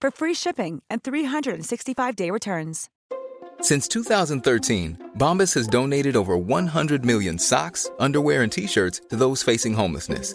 for free shipping and 365-day returns. Since 2013, Bombas has donated over 100 million socks, underwear, and t-shirts to those facing homelessness.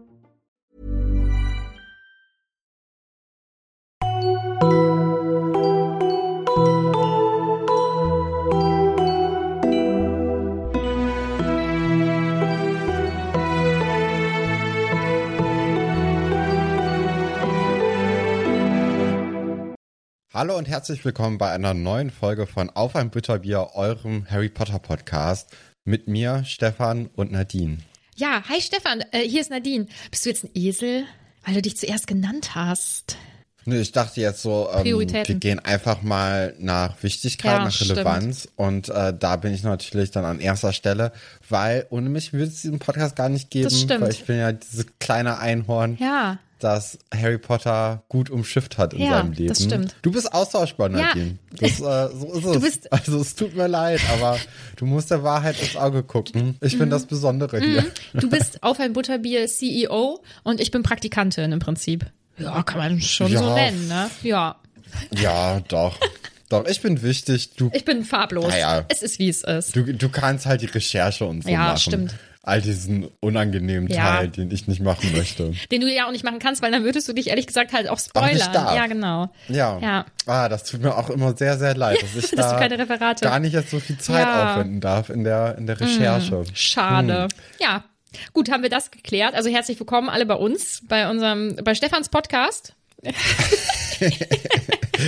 Hallo und herzlich willkommen bei einer neuen Folge von Auf ein Butterbier, eurem Harry Potter Podcast. Mit mir, Stefan und Nadine. Ja, hi Stefan, äh, hier ist Nadine. Bist du jetzt ein Esel, weil du dich zuerst genannt hast? Nee, ich dachte jetzt so, ähm, wir gehen einfach mal nach Wichtigkeit, Ja, nach Relevanz. Und äh, da bin ich natürlich dann an erster Stelle, weil ohne mich würde es diesen Podcast gar nicht geben. Das stimmt. Weil ich bin ja dieses kleine Einhorn, Ja. das Harry Potter gut umschifft hat in Ja, seinem Leben. das stimmt. Du bist austauschbar, Ja. Nadine. Das, äh, so ist es. Du bist- also es tut mir leid, aber du musst der Wahrheit ins Auge gucken. Ich bin das Besondere hier. Du bist auf ein Butterbier CEO und ich bin Praktikantin im Prinzip. Ja, kann man schon Ja. so nennen, ne? Ja. Ja, doch. Doch, ich bin wichtig. Du, Ich bin farblos. Ah ja. Es ist, wie es ist. du, du kannst halt die Recherche und so Ja, machen. stimmt. All diesen unangenehmen Ja. Teil, den ich nicht machen möchte. Den du ja auch nicht machen kannst, weil dann würdest du dich ehrlich gesagt halt auch spoilern. ja, genau. Ja. Ja. Ah, das tut mir auch immer sehr, sehr leid, dass ich Dass da du keine Referate- gar nicht jetzt so viel Zeit Ja. Mm. aufwenden darf in der, in der Recherche. Schade. Hm. Ja. Gut, haben wir das geklärt. Also herzlich willkommen alle bei uns, bei unserem, bei Stefans Podcast.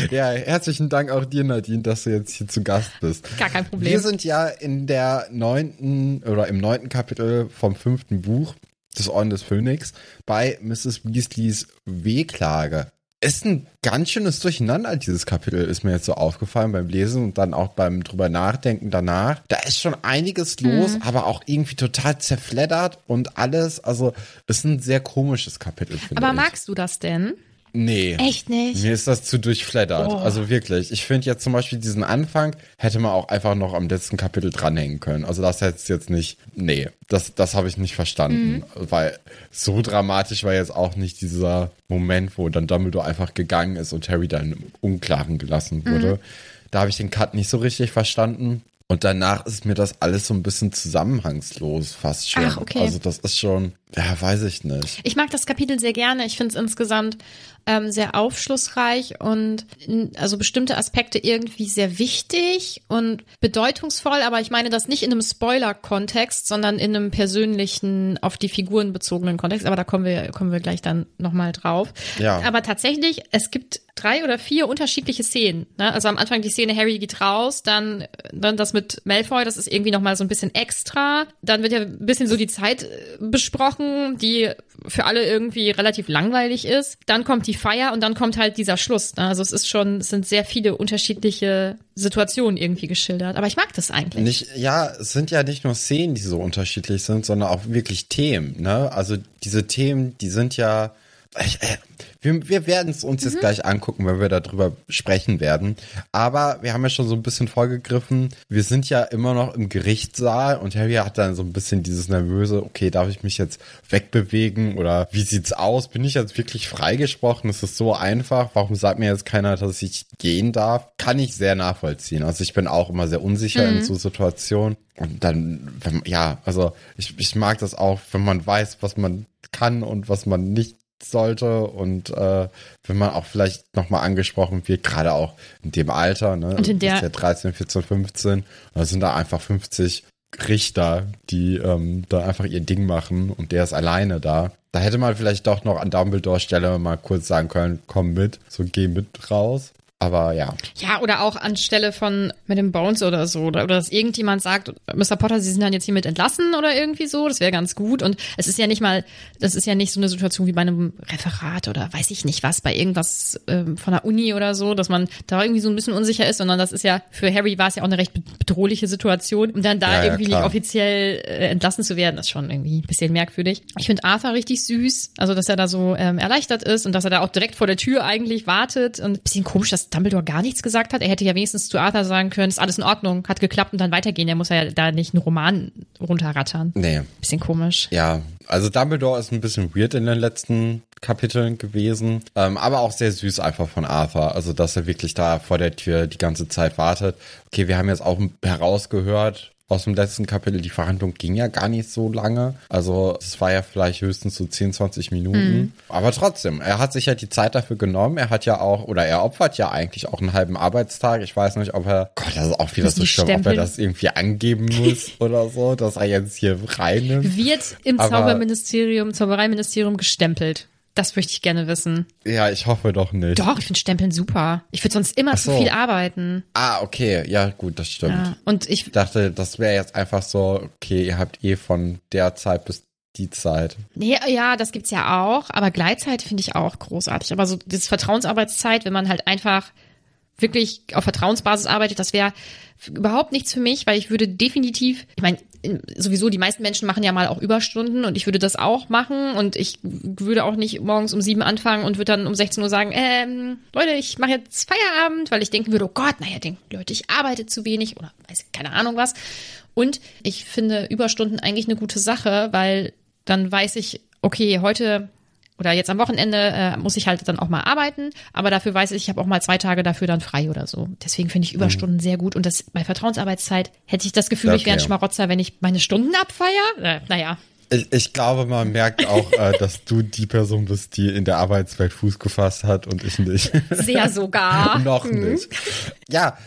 Ja, herzlichen Dank auch dir, Nadine, dass du jetzt hier zu Gast bist. Gar kein Problem. Wir sind ja in der neunten oder im neunten Kapitel vom fünften Buch des Orden des Phönix bei Mrs. Weasleys Wehklage. Ist ein ganz schönes Durcheinander, dieses Kapitel, ist mir jetzt so aufgefallen beim Lesen und dann auch beim drüber nachdenken danach. Da ist schon einiges los, aber auch irgendwie total zerfleddert und alles. Also, ist ein sehr komisches Kapitel, finde Aber ich. magst du das denn? Nee. Echt nicht? Mir ist das zu durchfleddert. Oh. Also wirklich. Ich finde jetzt zum Beispiel diesen Anfang hätte man auch einfach noch am letzten Kapitel dranhängen können. Also das hätte jetzt nicht. Nee, das, das habe ich nicht verstanden. Mhm. Weil so dramatisch war jetzt auch nicht dieser Moment, wo dann Dumbledore einfach gegangen ist und Harry dann im Unklaren gelassen wurde. Mhm. Da habe ich den Cut nicht so richtig verstanden. Und danach ist mir das alles so ein bisschen zusammenhangslos fast schon. Ach, okay. Also das ist schon, ja, weiß ich nicht. Ich mag das Kapitel sehr gerne. Ich finde es insgesamt ähm, sehr aufschlussreich und also bestimmte Aspekte irgendwie sehr wichtig und bedeutungsvoll. Aber ich meine das nicht in einem Spoiler-Kontext, sondern in einem persönlichen, auf die Figuren bezogenen Kontext. Aber da kommen wir, kommen wir gleich dann nochmal drauf. Ja. Aber tatsächlich, es gibt drei oder vier unterschiedliche Szenen. Ne? Also am Anfang die Szene, Harry geht raus, dann, dann das mit Malfoy, das ist irgendwie nochmal so ein bisschen extra. Dann wird ja ein bisschen so die Zeit äh, besprochen, die für alle irgendwie relativ langweilig ist. Dann kommt die Feier und dann kommt halt dieser Schluss. Ne? Also es ist schon, es sind sehr viele unterschiedliche Situationen irgendwie geschildert. Aber ich mag das eigentlich. Nicht, ja, es sind ja nicht nur Szenen, die so unterschiedlich sind, sondern auch wirklich Themen, ne? Also diese Themen, die sind ja äh, wir, wir werden es uns jetzt gleich angucken, wenn wir darüber sprechen werden. Aber wir haben ja schon so ein bisschen vorgegriffen. Wir sind ja immer noch im Gerichtssaal und Harry hat dann so ein bisschen dieses nervöse, okay, darf ich mich jetzt wegbewegen oder wie sieht's aus? Bin ich jetzt wirklich freigesprochen? Es ist so einfach. Warum sagt mir jetzt keiner, dass ich gehen darf? Kann ich sehr nachvollziehen. Also ich bin auch immer sehr unsicher in so Situationen. Und dann, wenn, ja, also ich, ich mag das auch, wenn man weiß, was man kann und was man nicht sollte und äh, wenn man auch vielleicht nochmal angesprochen wird, gerade auch in dem Alter, ne? Und in der- ist ja 13, 14, 15, da sind da einfach 50 Richter, die ähm, da einfach ihr Ding machen und der ist alleine da. Da hätte man vielleicht doch noch an Dumbledore Stelle mal kurz sagen können, komm mit, so geh mit raus. Aber ja, Ja, oder auch anstelle von mit dem Bones oder so. Oder, oder dass irgendjemand sagt, Mr. Potter, Sie sind dann jetzt hiermit entlassen oder irgendwie so. Das wäre ganz gut. Und es ist ja nicht mal, das ist ja nicht so eine Situation wie bei einem Referat oder weiß ich nicht was, bei irgendwas ähm, von der Uni oder so, dass man da irgendwie so ein bisschen unsicher ist, sondern das ist ja, für Harry war es ja auch eine recht bedrohliche Situation. Und dann da Ja, ja, irgendwie nicht klar. offiziell äh, entlassen zu werden, ist schon irgendwie ein bisschen merkwürdig. Ich finde Arthur richtig süß, also dass er da so ähm, erleichtert ist und dass er da auch direkt vor der Tür eigentlich wartet. Und ein bisschen komisch, dass Dumbledore gar nichts gesagt hat. Er hätte ja wenigstens zu Arthur sagen können, ist alles in Ordnung, hat geklappt und dann weitergehen. Der muss ja da nicht einen Roman runterrattern. nee. Bisschen komisch. Ja, also Dumbledore ist ein bisschen weird in den letzten Kapiteln gewesen, ähm, aber auch sehr süß einfach von Arthur. Also, dass er wirklich da vor der Tür die ganze Zeit wartet. Okay, wir haben jetzt auch herausgehört aus dem letzten Kapitel, die Verhandlung ging ja gar nicht so lange. Also, es war ja vielleicht höchstens so 10, 20 Minuten. Aber trotzdem, er hat sich ja die Zeit dafür genommen. Er hat ja auch, oder er opfert ja eigentlich auch einen halben Arbeitstag. Ich weiß nicht, ob er, Gott, das ist auch wieder Muss so schlimm, ob er das irgendwie angeben muss oder so, dass er jetzt hier reinnimmt. Wird im Aber- Zauberministerium, Zaubereiministerium gestempelt. Das möchte ich gerne wissen. Ja, ich hoffe doch nicht. Doch, ich finde Stempeln super. Ich würde sonst immer Ach zu so. viel arbeiten. Ah, okay. Ja, gut, das stimmt. Ja. Und ich dachte, das wäre jetzt einfach so, okay, ihr habt eh von der Zeit bis die Zeit. Nee, ja, das gibt's ja auch, aber Gleitzeit finde ich auch großartig. Aber so das Vertrauensarbeitszeit, wenn man halt einfach wirklich auf Vertrauensbasis arbeitet, das wäre überhaupt nichts für mich, weil ich würde definitiv, ich meine, sowieso die meisten Menschen machen ja mal auch Überstunden und ich würde das auch machen und ich würde auch nicht morgens um sieben anfangen und würde dann um 16 Uhr sagen, ähm, Leute, ich mache jetzt Feierabend, weil ich denken würde, oh Gott, naja, denken Leute, ich arbeite zu wenig oder weiß keine Ahnung was. Und ich finde Überstunden eigentlich eine gute Sache, weil dann weiß ich, okay, heute oder jetzt am Wochenende äh, muss ich halt dann auch mal arbeiten, aber dafür weiß ich, ich habe auch mal zwei Tage dafür dann frei oder so. Deswegen finde ich Überstunden sehr gut und das bei Vertrauensarbeitszeit hätte ich das Gefühl, ich wäre ein Okay. Schmarotzer, wenn ich meine Stunden abfeier. Äh, naja, Ich, ich glaube, man merkt auch, äh, dass du die Person bist, die in der Arbeitswelt Fuß gefasst hat und ich nicht. sehr sogar. Noch Hm. nicht. Ja,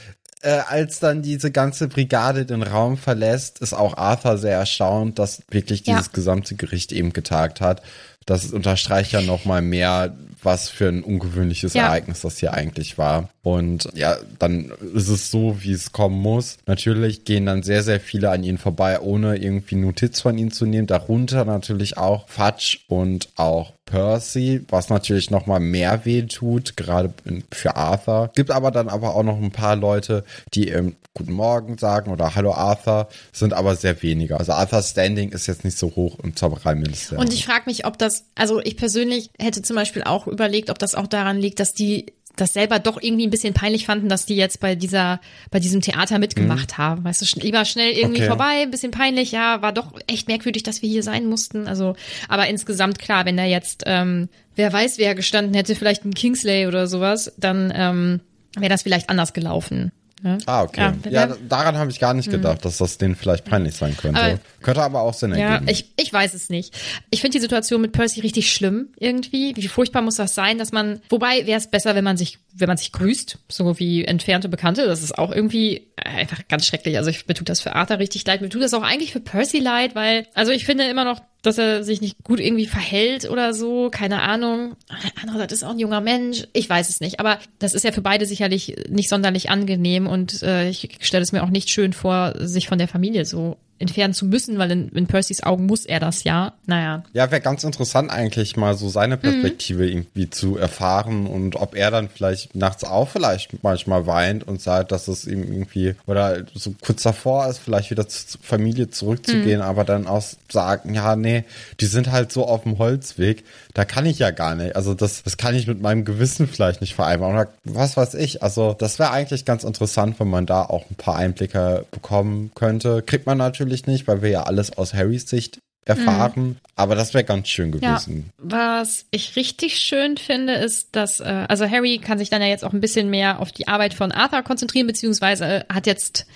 äh, als dann diese ganze Brigade den Raum verlässt, ist auch Arthur sehr erstaunt, dass wirklich dieses Ja. gesamte Gericht eben getagt hat. Das unterstreicht ja noch mal mehr, was für ein ungewöhnliches Ja. Ereignis das hier eigentlich war. Und ja, dann ist es so, wie es kommen muss. Natürlich gehen dann sehr, sehr viele an ihnen vorbei, ohne irgendwie Notiz von ihnen zu nehmen. Darunter natürlich auch Fudge und auch Percy, was natürlich noch mal mehr weh tut, gerade für Arthur. Gibt aber dann aber auch noch ein paar Leute, die ähm, Guten Morgen sagen oder Hallo Arthur, sind aber sehr wenige. Also Arthurs Standing ist jetzt nicht so hoch im Zaubereiministerium. Und ich frage mich, ob das, also ich persönlich hätte zum Beispiel auch überlegt, ob das auch daran liegt, dass die das selber doch irgendwie ein bisschen peinlich fanden, dass die jetzt bei dieser, bei diesem Theater mitgemacht haben. Weißt du, lieber schnell irgendwie Okay. vorbei, ein bisschen peinlich, ja, war doch echt merkwürdig, dass wir hier sein mussten. Also, aber insgesamt klar, wenn da jetzt, ähm, wer weiß, wer gestanden hätte, vielleicht ein Kingsley oder sowas, dann ähm, wäre das vielleicht anders gelaufen. Ne? Ah, okay. Ja, Ja, daran habe ich gar nicht gedacht, dass das denen vielleicht peinlich sein könnte. Aber- könnte aber auch Sinn Ja, ergeben. ich, ich weiß es nicht. Ich finde die Situation mit Percy richtig schlimm irgendwie. Wie furchtbar muss das sein, dass man, wobei wäre es besser, wenn man sich, wenn man sich grüßt, so wie entfernte Bekannte. Das ist auch irgendwie einfach ganz schrecklich. Also ich, mir tut das für Arthur richtig leid. Mir tut das auch eigentlich für Percy leid, weil, also ich finde immer noch, dass er sich nicht gut irgendwie verhält oder so. Keine Ahnung. Andererseits ist auch ein junger Mensch. Ich weiß es nicht. Aber das ist ja für beide sicherlich nicht sonderlich angenehm und äh, ich stelle es mir auch nicht schön vor, sich von der Familie so entfernen zu müssen, weil in, in Percys Augen muss er das ja. Naja. Ja, wäre ganz interessant eigentlich mal so seine Perspektive mhm. irgendwie zu erfahren und ob er dann vielleicht nachts auch vielleicht manchmal weint und sagt, dass es ihm irgendwie oder so kurz davor ist, vielleicht wieder zur Familie zurückzugehen, mhm. aber dann auch sagen, ja, nee, die sind halt so auf dem Holzweg, da kann ich ja gar nicht. Also das, das kann ich mit meinem Gewissen vielleicht nicht vereinbaren oder was weiß ich. Also das wäre eigentlich ganz interessant, wenn man da auch ein paar Einblicke bekommen könnte. Kriegt man natürlich nicht, weil wir ja alles aus Harrys Sicht erfahren. Mhm. Aber das wäre ganz schön gewesen. Ja, was ich richtig schön finde, ist, dass, äh, also Harry kann sich dann ja jetzt auch ein bisschen mehr auf die Arbeit von Arthur konzentrieren, beziehungsweise hat jetzt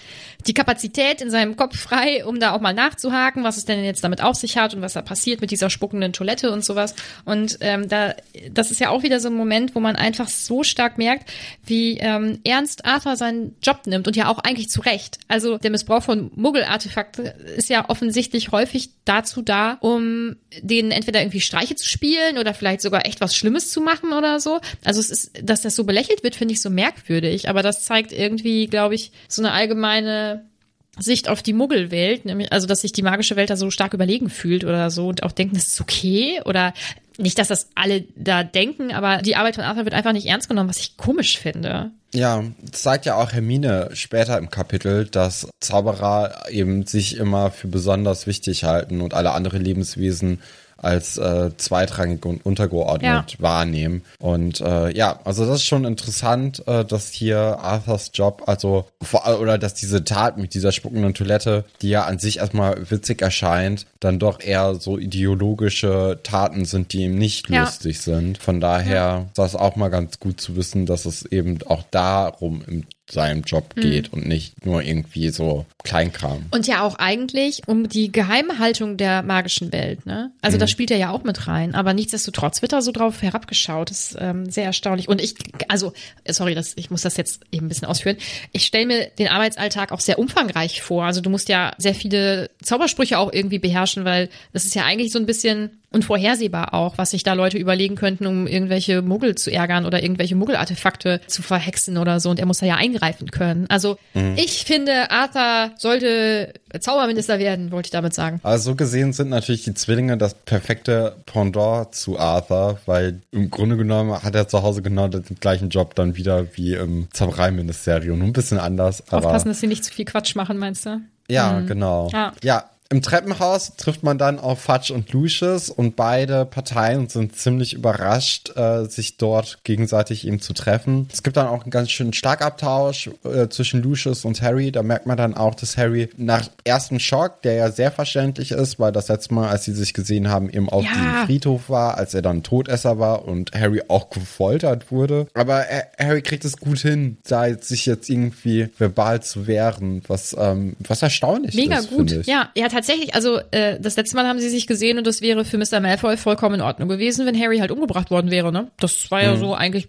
die Kapazität in seinem Kopf frei, um da auch mal nachzuhaken, was es denn jetzt damit auf sich hat und was da passiert mit dieser spuckenden Toilette und sowas. Und ähm, da, das ist ja auch wieder so ein Moment, wo man einfach so stark merkt, wie ähm, ernst Arthur seinen Job nimmt und ja auch eigentlich zu Recht. Also der Missbrauch von Muggelartefakten ist ja offensichtlich häufig dazu da, um denen entweder irgendwie Streiche zu spielen oder vielleicht sogar echt was Schlimmes zu machen oder so. Also es ist, dass das so belächelt wird, finde ich so merkwürdig. Aber das zeigt irgendwie, glaube ich, so eine allgemeine Sicht auf die Muggelwelt, nämlich, also dass sich die magische Welt da so stark überlegen fühlt oder so und auch denken, das ist okay oder nicht, dass das alle da denken, aber die Arbeit von Arthur wird einfach nicht ernst genommen, was ich komisch finde. Ja, das sagt ja auch Hermine später im Kapitel, dass Zauberer eben sich immer für besonders wichtig halten und alle anderen Lebenswesen als äh, zweitrangig und untergeordnet ja. wahrnehmen. Und äh, ja, also das ist schon interessant, äh, dass hier Arthurs Job, also vor, oder dass diese Tat mit dieser spuckenden Toilette, die ja an sich erstmal witzig erscheint, dann doch eher so ideologische Taten sind, die ihm nicht ja. lustig sind. Von daher ja. ist das auch mal ganz gut zu wissen, dass es eben auch darum im seinem Job hm. geht und nicht nur irgendwie so Kleinkram. Und ja auch eigentlich um die Geheimhaltung der magischen Welt, ne? Also mhm. das spielt er ja auch mit rein, aber nichtsdestotrotz wird da so drauf herabgeschaut. Das ist ähm, sehr erstaunlich. Und ich, also, sorry, das, ich muss das jetzt eben ein bisschen ausführen. Ich stelle mir den Arbeitsalltag auch sehr umfangreich vor. Also du musst ja sehr viele Zaubersprüche auch irgendwie beherrschen, weil das ist ja eigentlich so ein bisschen unvorhersehbar auch, was sich da Leute überlegen könnten, um irgendwelche Muggel zu ärgern oder irgendwelche Muggelartefakte zu verhexen oder so. Und er muss da ja eingreifen können. Also mhm. ich finde, Arthur sollte Zauberminister werden, wollte ich damit sagen. Also so gesehen sind natürlich die Zwillinge das perfekte Pendant zu Arthur, weil im Grunde genommen hat er zu Hause genau den gleichen Job dann wieder wie im Zaubereiministerium. Nur ein bisschen anders. Aufpassen, dass sie nicht zu viel Quatsch machen, meinst du? Ja, mhm. genau. Ja. ja, im Treppenhaus trifft man dann auf Fudge und Lucius und beide Parteien sind ziemlich überrascht, äh, sich dort gegenseitig eben zu treffen. Es gibt dann auch einen ganz schönen Schlagabtausch äh, zwischen Lucius und Harry. Da merkt man dann auch, dass Harry nach ersten Schock, der ja sehr verständlich ist, weil das letzte Mal, als sie sich gesehen haben, eben auf ja. dem Friedhof war, als er dann Todesser war und Harry auch gefoltert wurde. Aber äh, Harry kriegt es gut hin, da sich jetzt irgendwie verbal zu wehren, was, ähm, was erstaunlich Mega ist. Mega gut, ja. Er hat tatsächlich, also äh, das letzte Mal haben sie sich gesehen und das wäre für Mr. Malfoy vollkommen in Ordnung gewesen, wenn Harry halt umgebracht worden wäre, ne? Das war ja mhm. so eigentlich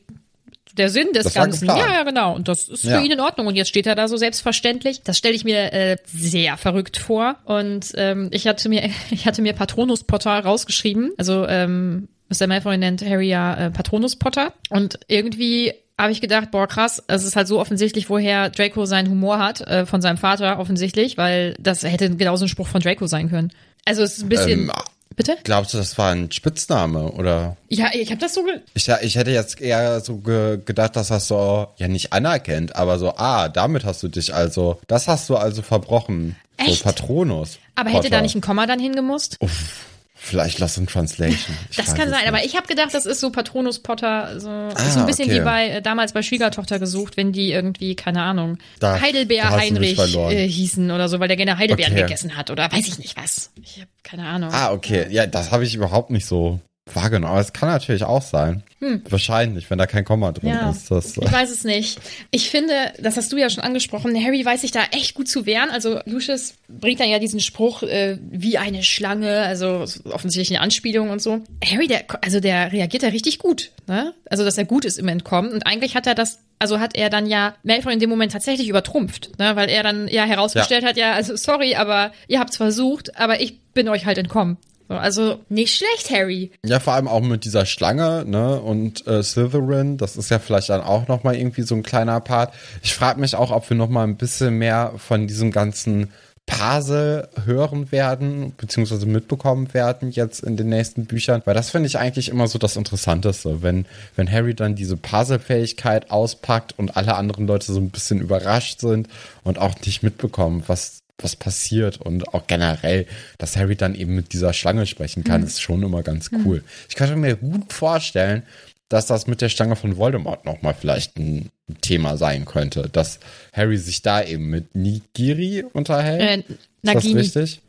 der Sinn des das Ganzen. Ja, ja, genau. Und das ist ja. für ihn in Ordnung. Und jetzt steht er da so selbstverständlich. Das stelle ich mir äh, sehr verrückt vor. Und ähm, ich hatte mir, ich hatte mir Patronus Potter rausgeschrieben. Also ähm, Mr. Malfoy nennt Harry ja äh, Patronus Potter. Und irgendwie habe ich gedacht, boah, krass, es ist halt so offensichtlich, woher Draco seinen Humor hat, äh, von seinem Vater offensichtlich, weil das hätte genauso ein Spruch von Draco sein können. Also es ist ein bisschen. Ähm, Bitte? Glaubst du, das war ein Spitzname oder? Ja, ich habe das so. Ich, ich hätte jetzt eher so ge gedacht, dass das so ja nicht anerkennt, aber so ah, damit hast du dich also, das hast du also verbrochen. Echt? So Patronus. Aber Potter. hätte da nicht ein Komma dann hingemusst? Uff. Vielleicht Lost in Translation. Ich das kann sein, nicht. aber ich habe gedacht, das ist so Patronus Potter, so, ah, so ein bisschen okay. wie bei äh, damals bei Schwiegertochter gesucht, wenn die irgendwie, keine Ahnung, da, Heidelbeer da Heinrich äh, hießen oder so, weil der gerne Heidelbeeren okay. gegessen hat oder weiß ich nicht was. Ich habe keine Ahnung. Ah, okay. Ja, das habe ich überhaupt nicht so wahrgenommen. Aber es kann natürlich auch sein. Hm. Wahrscheinlich, wenn da kein Komma drin ja, ist. Das, ich weiß es nicht. Ich finde, das hast du ja schon angesprochen, Harry weiß sich da echt gut zu wehren. Also Lucius bringt dann ja diesen Spruch äh, wie eine Schlange, also offensichtlich eine Anspielung und so. Harry, der, also der reagiert da richtig gut. Ne? Also, dass er gut ist im Entkommen. Und eigentlich hat er das also hat er dann ja Malfoy in dem Moment tatsächlich übertrumpft, ne? weil er dann ja herausgestellt ja. hat, ja, also sorry, aber ihr habt's versucht, aber ich bin euch halt entkommen. Also nicht schlecht, Harry. Ja, vor allem auch mit dieser Schlange, ne? Und äh, Slytherin, das ist ja vielleicht dann auch nochmal irgendwie so ein kleiner Part. Ich frage mich auch, ob wir nochmal ein bisschen mehr von diesem ganzen Parsel hören werden, beziehungsweise mitbekommen werden jetzt in den nächsten Büchern. Weil das finde ich eigentlich immer so das Interessanteste, wenn, wenn Harry dann diese Puzzle-Fähigkeit auspackt und alle anderen Leute so ein bisschen überrascht sind und auch nicht mitbekommen, was was passiert und auch generell, dass Harry dann eben mit dieser Schlange sprechen kann, mhm. ist schon immer ganz cool. Mhm. Ich könnte mir gut vorstellen, dass das mit der Stange von Voldemort nochmal vielleicht ein Thema sein könnte, dass Harry sich da eben mit Nigiri unterhält. Äh, Nagini. Ist das richtig?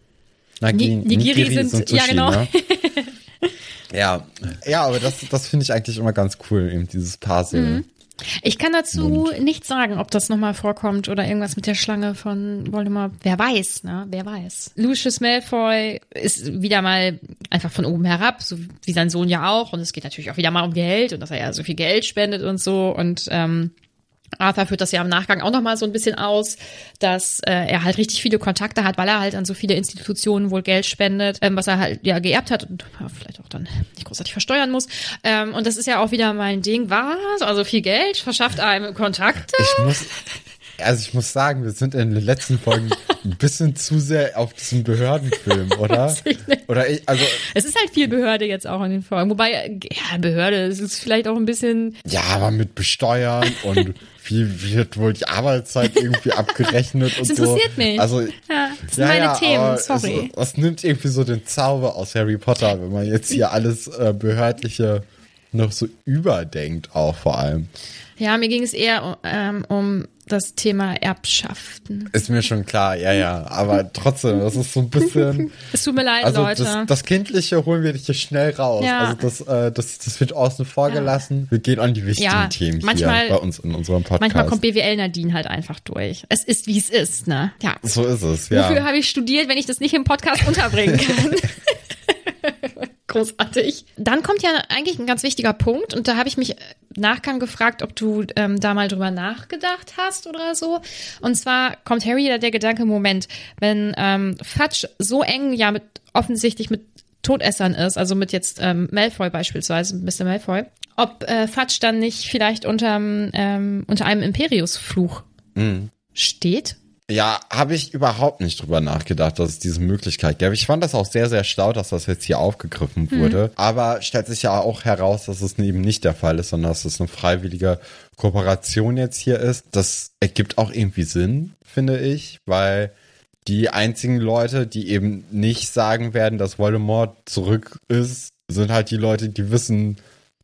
Nagini, Nigiri, Nigiri sind, sind Sushi, ja genau. Ne? ja, ja, aber das, das finde ich eigentlich immer ganz cool, eben dieses Parsel. Mhm. Ich kann dazu Mund. nichts sagen, ob das nochmal vorkommt oder irgendwas mit der Schlange von Voldemort. Wer weiß, ne? Wer weiß. Lucius Malfoy ist wieder mal einfach von oben herab, so wie sein Sohn ja auch. Und es geht natürlich auch wieder mal um Geld und dass er ja so viel Geld spendet und so. Und ähm, Arthur führt das ja im Nachgang auch nochmal so ein bisschen aus, dass äh, er halt richtig viele Kontakte hat, weil er halt an so viele Institutionen wohl Geld spendet, ähm, was er halt ja geerbt hat und ja, vielleicht auch dann nicht großartig versteuern muss. Ähm, und das ist ja auch wieder mein Ding. Was? Also viel Geld verschafft einem Kontakte? Ich muss, also ich muss sagen, wir sind in den letzten Folgen ein bisschen zu sehr auf diesen Behördenfilm, oder? Oder ich, also. Es ist halt viel Behörde jetzt auch in den Folgen. Wobei, ja, Behörde, es ist vielleicht auch ein bisschen. Ja, aber mit Besteuern und wie wird wohl die Arbeitszeit irgendwie abgerechnet und so. Das interessiert mich. Also, ja, das sind ja, meine ja, Themen, sorry. Es, es, nimmt irgendwie so den Zauber aus Harry Potter, wenn man jetzt hier alles äh, behördliche noch so überdenkt, auch vor allem. Ja, mir ging es eher ähm, um das Thema Erbschaften. Ist mir schon klar, ja, ja. Aber trotzdem, das ist so ein bisschen. es tut mir leid, also Leute. Das, das Kindliche holen wir dich hier schnell raus. Ja. Also das, äh, das, das wird außen vor gelassen. Ja. Wir gehen an die wichtigen ja, Themen manchmal, hier bei uns in unserem Podcast. Manchmal kommt BWL Nadine halt einfach durch. Es ist, wie es ist, ne? Ja. So ist es, ja. Wofür habe ich studiert, wenn ich das nicht im Podcast unterbringen kann? Großartig. Dann kommt ja eigentlich ein ganz wichtiger Punkt und da habe ich mich Nachgang gefragt, ob du ähm, da mal drüber nachgedacht hast oder so. Und zwar kommt Harry da der Gedanke, Moment, wenn ähm, Fudge so eng ja mit offensichtlich mit Todessern ist, also mit jetzt ähm, Malfoy beispielsweise, Mr. Malfoy, ob äh, Fudge dann nicht vielleicht unterm, ähm, unter einem Imperiusfluch mhm. steht ja, habe ich überhaupt nicht drüber nachgedacht, dass es diese Möglichkeit gäbe. Ich fand das auch sehr, sehr schlau, dass das jetzt hier aufgegriffen mhm. wurde. Aber stellt sich ja auch heraus, dass es eben nicht der Fall ist, sondern dass es eine freiwillige Kooperation jetzt hier ist. Das ergibt auch irgendwie Sinn, finde ich, weil die einzigen Leute, die eben nicht sagen werden, dass Voldemort zurück ist, sind halt die Leute, die wissen,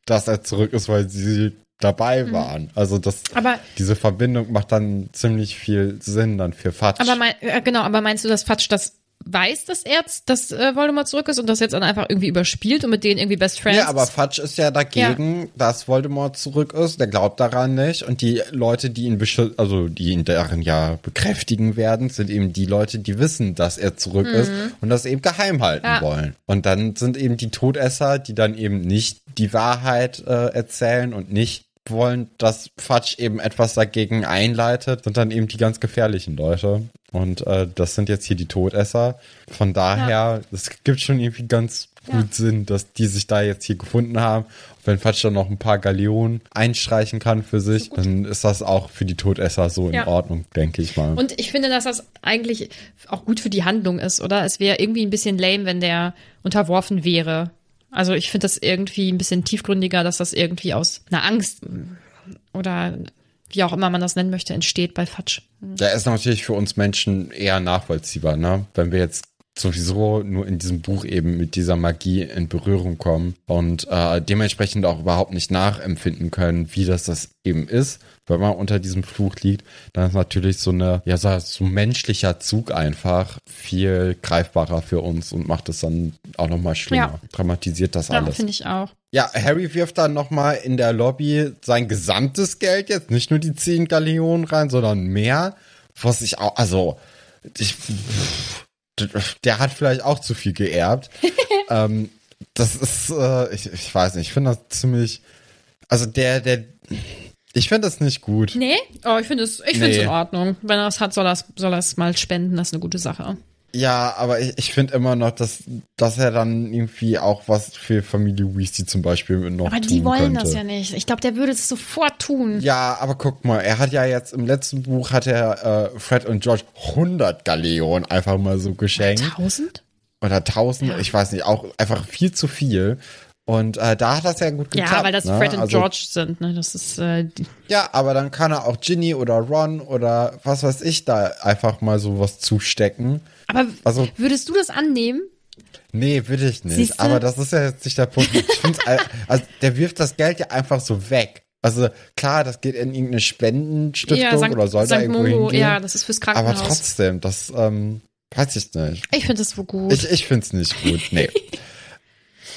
dass er zurück ist, weil sie dabei mhm. waren. Also das, aber, diese Verbindung macht dann ziemlich viel Sinn dann für Fatsch. Aber mein, äh, genau, aber meinst du, dass Fatsch das weiß, dass er dass äh, Voldemort zurück ist und das jetzt dann einfach irgendwie überspielt und mit denen irgendwie Best Friends. Ja, aber Fudge ist ja dagegen, ja. dass Voldemort zurück ist. Der glaubt daran nicht. Und die Leute, die ihn also die ihn darin ja bekräftigen werden, sind eben die Leute, die wissen, dass er zurück mhm. ist und das eben geheim halten ja. wollen. Und dann sind eben die Todesser, die dann eben nicht die Wahrheit äh, erzählen und nicht wollen, dass Fatsch eben etwas dagegen einleitet, sind dann eben die ganz gefährlichen Leute. Und äh, das sind jetzt hier die Todesser. Von daher, es ja. gibt schon irgendwie ganz gut ja. Sinn, dass die sich da jetzt hier gefunden haben. wenn Fatsch dann noch ein paar Galeonen einstreichen kann für sich, ist dann ist das auch für die Todesser so ja. in Ordnung, denke ich mal. Und ich finde, dass das eigentlich auch gut für die Handlung ist, oder? Es wäre irgendwie ein bisschen lame, wenn der unterworfen wäre also ich finde das irgendwie ein bisschen tiefgründiger, dass das irgendwie aus einer Angst oder wie auch immer man das nennen möchte, entsteht bei Fatsch. Ja, ist natürlich für uns Menschen eher nachvollziehbar, ne? Wenn wir jetzt sowieso nur in diesem Buch eben mit dieser Magie in Berührung kommen und äh, dementsprechend auch überhaupt nicht nachempfinden können, wie das das eben ist, wenn man unter diesem Fluch liegt, dann ist natürlich so eine, ja, so, menschlicher Zug einfach viel greifbarer für uns und macht es dann auch nochmal schlimmer. Ja. Dramatisiert das alles. Ja, finde ich auch. Ja, Harry wirft dann nochmal in der Lobby sein gesamtes Geld jetzt, nicht nur die 10 Galeonen rein, sondern mehr, was ich auch, also, ich, der hat vielleicht auch zu viel geerbt. ähm, das ist, äh, ich, ich weiß nicht, ich finde das ziemlich, also der, der, ich finde das nicht gut. Nee? Oh, ich finde es ich nee. in Ordnung. Wenn er es hat, soll er es soll mal spenden. Das ist eine gute Sache. Ja, aber ich, ich finde immer noch, dass, dass er dann irgendwie auch was für Familie Weasley zum Beispiel noch Aber die wollen könnte. das ja nicht. Ich glaube, der würde es sofort tun. Ja, aber guck mal, er hat ja jetzt im letzten Buch hat er äh, Fred und George 100 Galeonen einfach mal so geschenkt. Tausend? Oder 1000, ich weiß nicht, auch einfach viel zu viel. Und äh, da hat das ja gut geklappt. Ja, weil das ne? Fred und Also- George sind. Ne? Das ist äh, Ja, aber dann kann er auch Ginny oder Ron oder was weiß ich da einfach mal sowas zustecken. Aber Also- würdest du das annehmen? Nee, will ich nicht. Siehste? Aber das ist ja jetzt nicht der Punkt. Also der wirft das Geld ja einfach so weg. Also klar, das geht in irgendeine Spendenstiftung Sankt- oder soll da Sankt irgendwo Momo, hingehen. ja, das ist fürs aber Krankenhaus. trotzdem, das ähm, weiß ich nicht. Ich finde das so gut. Ich, ich find's nicht gut. Nee.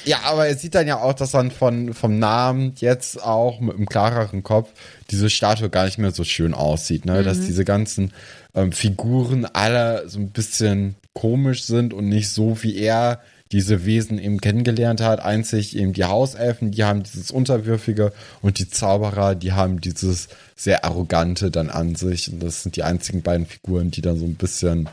Ja, aber er sieht dann ja auch, dass dann von, vom Namen jetzt auch mit einem klareren Kopf diese Statue gar nicht mehr so schön aussieht, ne? Mhm. Dass diese ganzen ähm, Figuren alle so ein bisschen komisch sind und nicht so, wie er diese Wesen eben kennengelernt hat. Einzig eben die Hauselfen, die haben dieses Unterwürfige und die Zauberer, die haben dieses sehr Arrogante dann an sich. Und das sind die einzigen beiden Figuren, die dann so ein bisschen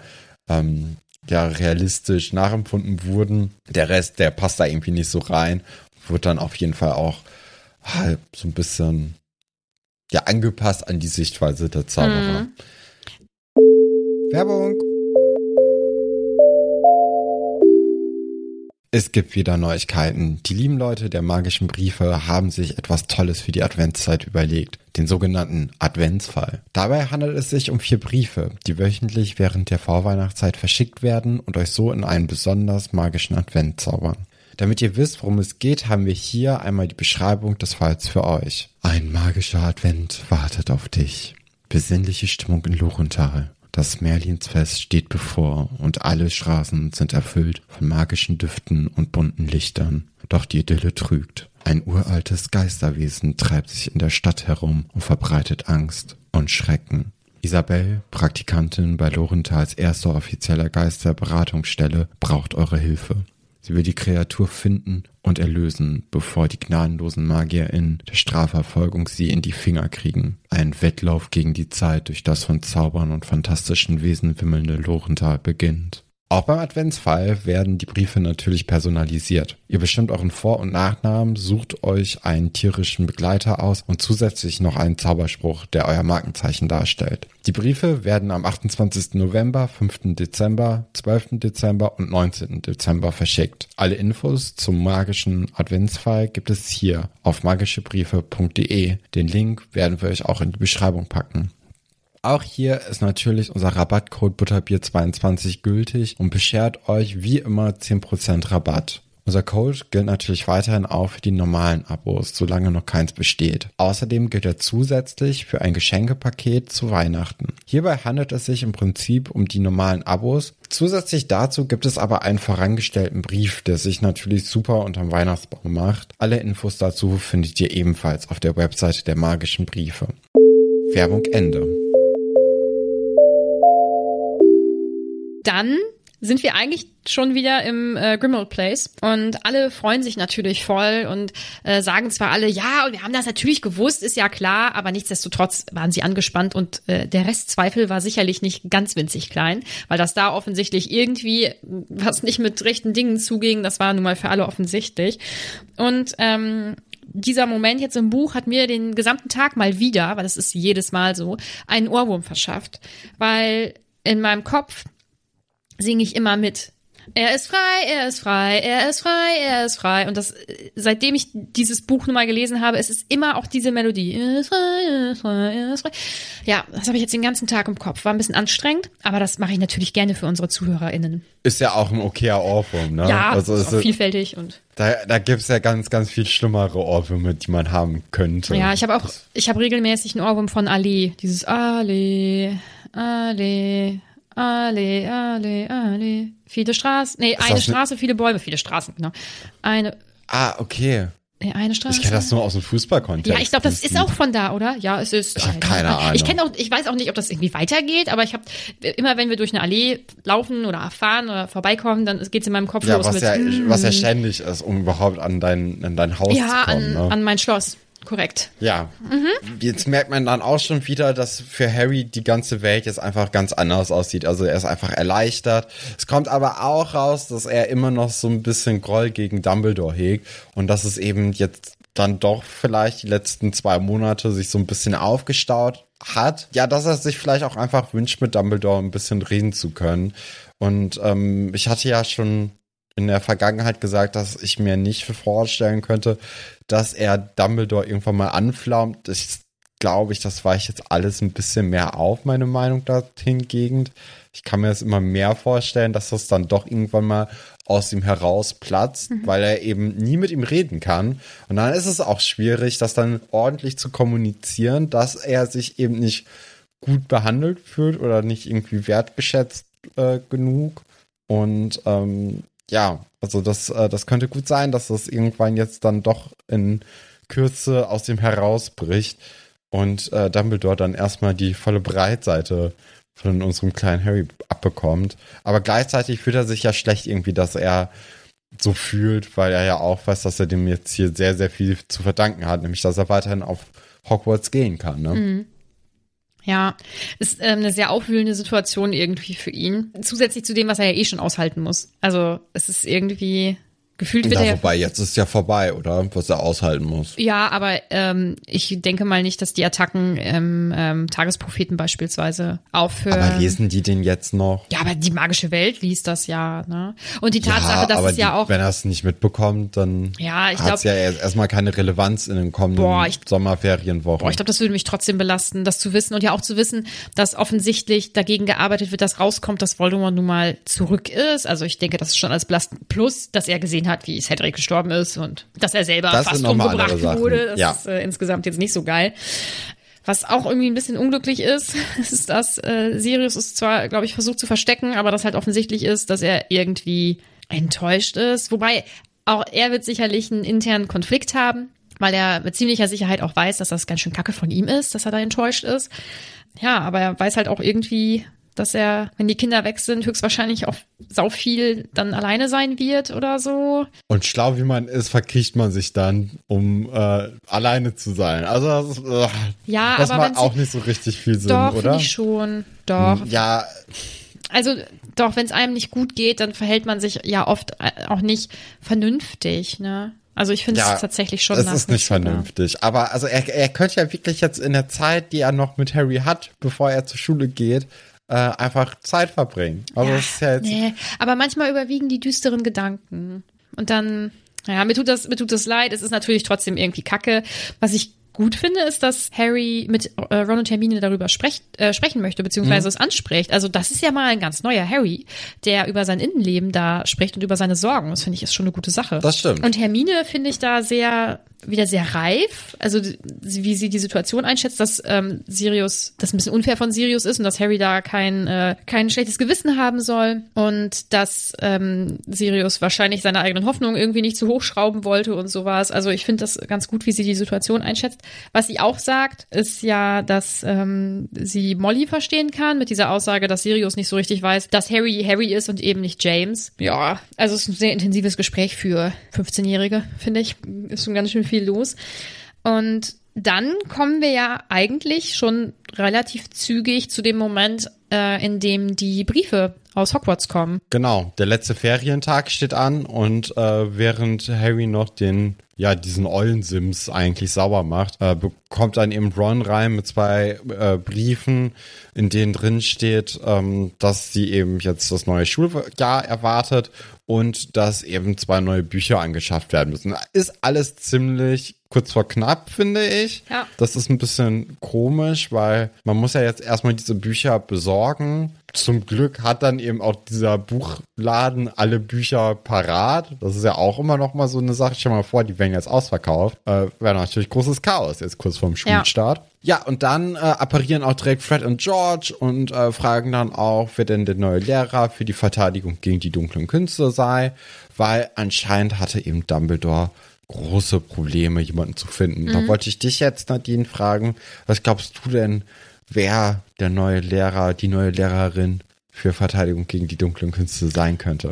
ähm, ja, realistisch nachempfunden wurden. Der Rest, der passt da irgendwie nicht so rein. Wird dann auf jeden Fall auch halt so ein bisschen ja, angepasst an die Sichtweise der Zauberer. Mhm. Werbung. Es gibt wieder Neuigkeiten. Die lieben Leute der magischen Briefe haben sich etwas Tolles für die Adventszeit überlegt. Den sogenannten Adventsfall. Dabei handelt es sich um vier Briefe, die wöchentlich während der Vorweihnachtszeit verschickt werden und euch so in einen besonders magischen Advent zaubern. Damit ihr wisst, worum es geht, haben wir hier einmal die Beschreibung des Falls für euch. Ein magischer Advent wartet auf dich. Besinnliche Stimmung in Lochenthal. Das Merlinsfest steht bevor und alle Straßen sind erfüllt von magischen Düften und bunten Lichtern. Doch die Idylle trügt. Ein uraltes Geisterwesen treibt sich in der Stadt herum und verbreitet Angst und Schrecken. Isabel, Praktikantin bei Lorenthals erster offizieller Geisterberatungsstelle, braucht eure Hilfe. Sie will die Kreatur finden und erlösen, bevor die gnadenlosen MagierInnen der Strafverfolgung sie in die Finger kriegen. Ein Wettlauf gegen die Zeit, durch das von Zaubern und fantastischen Wesen wimmelnde Lorenthal beginnt. Auch beim Adventsfall werden die Briefe natürlich personalisiert. Ihr bestimmt euren Vor- und Nachnamen, sucht euch einen tierischen Begleiter aus und zusätzlich noch einen Zauberspruch, der euer Markenzeichen darstellt. Die Briefe werden am 28. November, 5. Dezember, 12. Dezember und 19. Dezember verschickt. Alle Infos zum magischen Adventsfall gibt es hier auf magischebriefe.de. Den Link werden wir euch auch in die Beschreibung packen. Auch hier ist natürlich unser Rabattcode Butterbier22 gültig und beschert euch wie immer 10% Rabatt. Unser Code gilt natürlich weiterhin auch für die normalen Abos, solange noch keins besteht. Außerdem gilt er zusätzlich für ein Geschenkepaket zu Weihnachten. Hierbei handelt es sich im Prinzip um die normalen Abos. Zusätzlich dazu gibt es aber einen vorangestellten Brief, der sich natürlich super unterm Weihnachtsbaum macht. Alle Infos dazu findet ihr ebenfalls auf der Webseite der magischen Briefe. Werbung Ende. Dann sind wir eigentlich schon wieder im äh, Grimmauld Place und alle freuen sich natürlich voll und äh, sagen zwar alle, ja, und wir haben das natürlich gewusst, ist ja klar, aber nichtsdestotrotz waren sie angespannt und äh, der Restzweifel war sicherlich nicht ganz winzig klein, weil das da offensichtlich irgendwie was nicht mit rechten Dingen zuging, das war nun mal für alle offensichtlich. Und ähm, dieser Moment jetzt im Buch hat mir den gesamten Tag mal wieder, weil das ist jedes Mal so, einen Ohrwurm verschafft, weil in meinem Kopf singe ich immer mit. Er ist frei, er ist frei, er ist frei, er ist frei. Und das, seitdem ich dieses Buch nun mal gelesen habe, es ist immer auch diese Melodie. Er ist frei, er ist frei, er ist frei. Ja, das habe ich jetzt den ganzen Tag im Kopf. War ein bisschen anstrengend, aber das mache ich natürlich gerne für unsere ZuhörerInnen. Ist ja auch ein okayer Ohrwurm, ne? Ja, also ist auch vielfältig und da, da gibt's ja ganz, ganz viel schlimmere Ohrwürmer, die man haben könnte. ja, ich habe auch, ich habe regelmäßig einen Ohrwurm von Ali. Dieses Ali, Ali, Ali, Ali, Ali. Viele Straßen, nee, eine ne- Straße, viele Bäume, viele Straßen, genau. Eine, Ah, okay. nee, eine Straße. Ich kenne das nur aus dem Fußballkontext. Ja, ich glaube, das ist auch von da, oder? Ja, es ist. Ich hab äh, keine Ahnung. Ich kenne auch, ich weiß auch nicht, ob das irgendwie weitergeht, aber ich habe immer, wenn wir durch eine Allee laufen oder fahren oder vorbeikommen, dann geht's in meinem Kopf Ja, los was mit. ja, mm, was ja ständig ist, um überhaupt an dein, an dein Haus ja, zu kommen. an, ne? an mein Schloss. Korrekt. Ja. Jetzt merkt man dann auch schon wieder, dass für Harry die ganze Welt jetzt einfach ganz anders aussieht. Also er ist einfach erleichtert. Es kommt aber auch raus, dass er immer noch so ein bisschen Groll gegen Dumbledore hegt und dass es eben jetzt dann doch vielleicht die letzten zwei Monate sich so ein bisschen aufgestaut hat. Ja, dass er sich vielleicht auch einfach wünscht, mit Dumbledore ein bisschen reden zu können. Und ähm, ich hatte ja schon in der Vergangenheit gesagt, dass ich mir nicht vorstellen könnte, dass er Dumbledore irgendwann mal anflammt. Ich glaube ich, das weicht jetzt alles ein bisschen mehr auf, meine Meinung dahingegen. Ich kann mir das immer mehr vorstellen, dass das dann doch irgendwann mal aus ihm heraus platzt, weil er eben nie mit ihm reden kann. Und dann ist es auch schwierig, das dann ordentlich zu kommunizieren, dass er sich eben nicht gut behandelt fühlt oder nicht irgendwie wertgeschätzt äh, genug. Und ähm, ja, also das, äh, das könnte gut sein, dass das irgendwann jetzt dann doch in Kürze aus ihm herausbricht und äh, Dumbledore dann erstmal die volle Breitseite von unserem kleinen Harry abbekommt. Aber gleichzeitig fühlt er sich ja schlecht irgendwie, dass er so fühlt, weil er ja auch weiß, dass er dem jetzt hier sehr, sehr viel zu verdanken hat, nämlich dass er weiterhin auf Hogwarts gehen kann. Ne? Ja, ist ähm, eine sehr aufwühlende Situation irgendwie für ihn. Zusätzlich zu dem, was er ja eh schon aushalten muss. Also es ist irgendwie gefühlt wird Ja, er ja wobei, jetzt ist ja vorbei, oder? Was er aushalten muss. Ja, aber ähm, ich denke mal nicht, dass die Attacken im ähm, Tagespropheten beispielsweise aufhören. Aber lesen die den jetzt noch? ja, aber die magische Welt liest das ja, ne? Und die Tatsache, ja, dass es ja die, auch. wenn er es nicht mitbekommt, dann Ja, hat es ja erst- erstmal keine Relevanz in den kommenden Boah, ich- Sommerferienwochen. Boah, ich glaube, das würde mich trotzdem belasten, das zu wissen und ja auch zu wissen, dass offensichtlich dagegen gearbeitet wird, dass rauskommt, dass Voldemort nun mal zurück ist. Also ich denke, das ist schon als belastend. Plus, dass er gesehen hat, wie Cedric gestorben ist und dass er selber Das fast umgebracht wurde. Das Ja. ist äh, insgesamt jetzt nicht so geil. Was auch irgendwie ein bisschen unglücklich ist, ist, dass äh, Sirius es zwar, glaube ich, versucht zu verstecken, aber das halt offensichtlich ist, dass er irgendwie enttäuscht ist. Wobei auch er wird sicherlich einen internen Konflikt haben, weil er mit ziemlicher Sicherheit auch weiß, dass das ganz schön kacke von ihm ist, dass er da enttäuscht ist. Ja, aber er weiß halt auch irgendwie, dass er, wenn die Kinder weg sind, höchstwahrscheinlich auch sau viel dann alleine sein wird oder so. Und schlau wie man ist, verkriecht man sich dann, um äh, alleine zu sein. Also das, ist, äh, Ja, das aber macht auch nicht so richtig viel Sinn, Doch, oder? ich schon. Doch. Ja, Also doch, wenn es einem nicht gut geht, dann verhält man sich ja oft äh, auch nicht vernünftig, ne? Also ich finde ja, es tatsächlich schon Es ist nicht vernünftig. Aber also er, er könnte ja wirklich jetzt in der Zeit, die er noch mit Harry hat, bevor er zur Schule geht, äh, einfach Zeit verbringen. Also das ist ja jetzt Nee, aber manchmal überwiegen die düsteren Gedanken. Und dann, ja, mir tut das, mir tut das leid. Es ist natürlich trotzdem irgendwie kacke. Was ich gut finde, ist, dass Harry mit äh, Ron und Hermine darüber sprecht, äh, sprechen möchte, beziehungsweise es anspricht. Also das ist ja mal ein ganz neuer Harry, der über sein Innenleben da spricht und über seine Sorgen. Das finde ich ist schon eine gute Sache. Das stimmt. Und Hermine finde ich da sehr wieder sehr reif, also wie sie die Situation einschätzt, dass ähm, Sirius, das ein bisschen unfair von Sirius ist und dass Harry da kein äh, kein schlechtes Gewissen haben soll und dass ähm, Sirius wahrscheinlich seine eigenen Hoffnungen irgendwie nicht zu hoch schrauben wollte und sowas. Also ich finde das ganz gut, wie sie die Situation einschätzt. Was sie auch sagt, ist ja, dass ähm, sie Molly verstehen kann mit dieser Aussage, dass Sirius nicht so richtig weiß, dass Harry Harry ist und eben nicht James. Ja, also es ist ein sehr intensives Gespräch für 15-Jährige, finde ich. Ist schon ganz schön viel los. Und dann kommen wir ja eigentlich schon relativ zügig zu dem Moment, äh, in dem die Briefe aus Hogwarts kommen. Genau, der letzte Ferientag steht an und äh, während Harry noch den, ja, diesen Eulensims eigentlich sauber macht, äh, bekommt dann eben Ron rein mit zwei äh, Briefen, in denen drin steht, ähm, dass sie eben jetzt das neue Schuljahr erwartet und dass eben zwei neue Bücher angeschafft werden müssen. Ist alles ziemlich kurz vor knapp, finde ich. Ja. Das ist ein bisschen komisch, weil man muss ja jetzt erstmal diese Bücher besorgen. Zum Glück hat dann eben auch dieser Buchladen alle Bücher parat. Das ist ja auch immer noch mal so eine Sache. Stell dir mal vor, die werden jetzt ausverkauft. Äh, Wäre natürlich großes Chaos jetzt kurz vorm Schulstart. Ja, und dann äh, apparieren auch direkt Fred und George und äh, fragen dann auch, wer denn der neue Lehrer für die Verteidigung gegen die dunklen Künste sei, weil anscheinend hatte eben Dumbledore große Probleme, jemanden zu finden. Da wollte ich dich jetzt, Nadine, fragen, was glaubst du denn, wer der neue Lehrer, die neue Lehrerin für Verteidigung gegen die dunklen Künste sein könnte?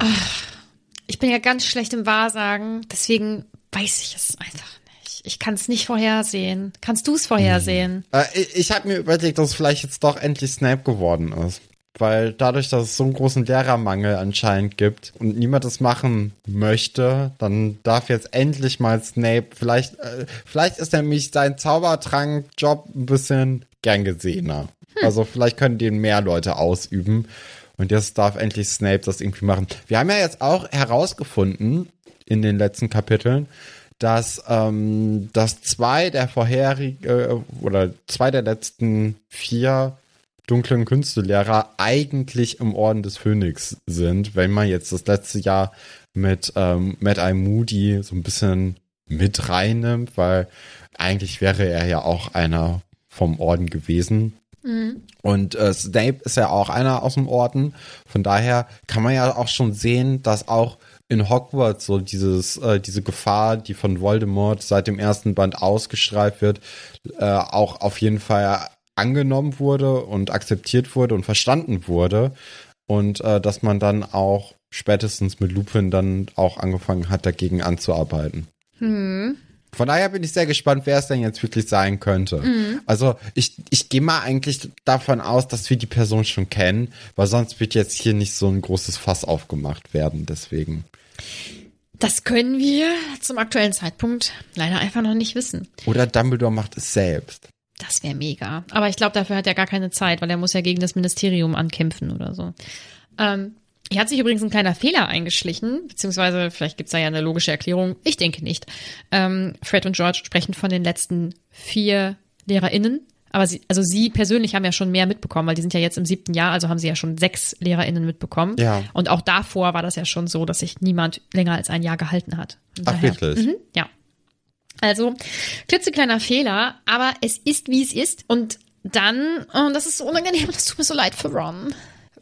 Ich bin ja ganz schlecht im Wahrsagen, deswegen weiß ich es einfach nicht. ich, kann es nicht vorhersehen. Kannst du es vorhersehen? Äh, ich ich habe mir überlegt, dass es vielleicht jetzt doch endlich Snape geworden ist. Weil dadurch, dass es so einen großen Lehrermangel anscheinend gibt und niemand das machen möchte, dann darf jetzt endlich mal Snape, vielleicht, äh, vielleicht ist nämlich sein Zaubertrank-Job ein bisschen gern gesehener. Also vielleicht können den mehr Leute ausüben. Und jetzt darf endlich Snape das irgendwie machen. Wir haben ja jetzt auch herausgefunden in den letzten Kapiteln, dass, ähm, dass zwei der vorherigen äh, oder zwei der letzten vier dunklen Künstelehrer eigentlich im Orden des Phönix sind, wenn man jetzt das letzte Jahr mit ähm, Mad Eye Moody so ein bisschen mit reinnimmt, weil eigentlich wäre er ja auch einer vom Orden gewesen. Und äh, Snape ist ja auch einer aus dem Orden. Von daher kann man ja auch schon sehen, dass auch in Hogwarts so dieses, äh, diese Gefahr, die von Voldemort seit dem ersten Band ausgestrahlt wird, äh, auch auf jeden Fall angenommen wurde und akzeptiert wurde und verstanden wurde. Und äh, dass man dann auch spätestens mit Lupin dann auch angefangen hat, dagegen anzuarbeiten. Von daher bin ich sehr gespannt, wer es denn jetzt wirklich sein könnte. Also ich, ich gehe mal eigentlich davon aus, dass wir die Person schon kennen, weil sonst wird jetzt hier nicht so ein großes Fass aufgemacht werden. Deswegen. Das können wir zum aktuellen Zeitpunkt leider einfach noch nicht wissen. Oder Dumbledore macht es selbst. Das wäre mega. Aber ich glaube, dafür hat er gar keine Zeit, weil er muss ja gegen das Ministerium ankämpfen oder so. Ähm, hier hat sich übrigens ein kleiner Fehler eingeschlichen, beziehungsweise vielleicht gibt's da ja eine logische Erklärung. Ich denke nicht. Ähm, Fred und George sprechen von den letzten vier LehrerInnen. Aber sie, also sie persönlich haben ja schon mehr mitbekommen, weil die sind ja jetzt im siebten Jahr, also haben sie ja schon sechs LehrerInnen mitbekommen. Ja. Und auch davor war das ja schon so, dass sich niemand länger als ein Jahr gehalten hat. Ach, wirklich? Mhm, ja. Also, klitzekleiner Fehler, aber es ist, wie es ist. Und dann, und das ist so unangenehm, das tut mir so leid für Ron.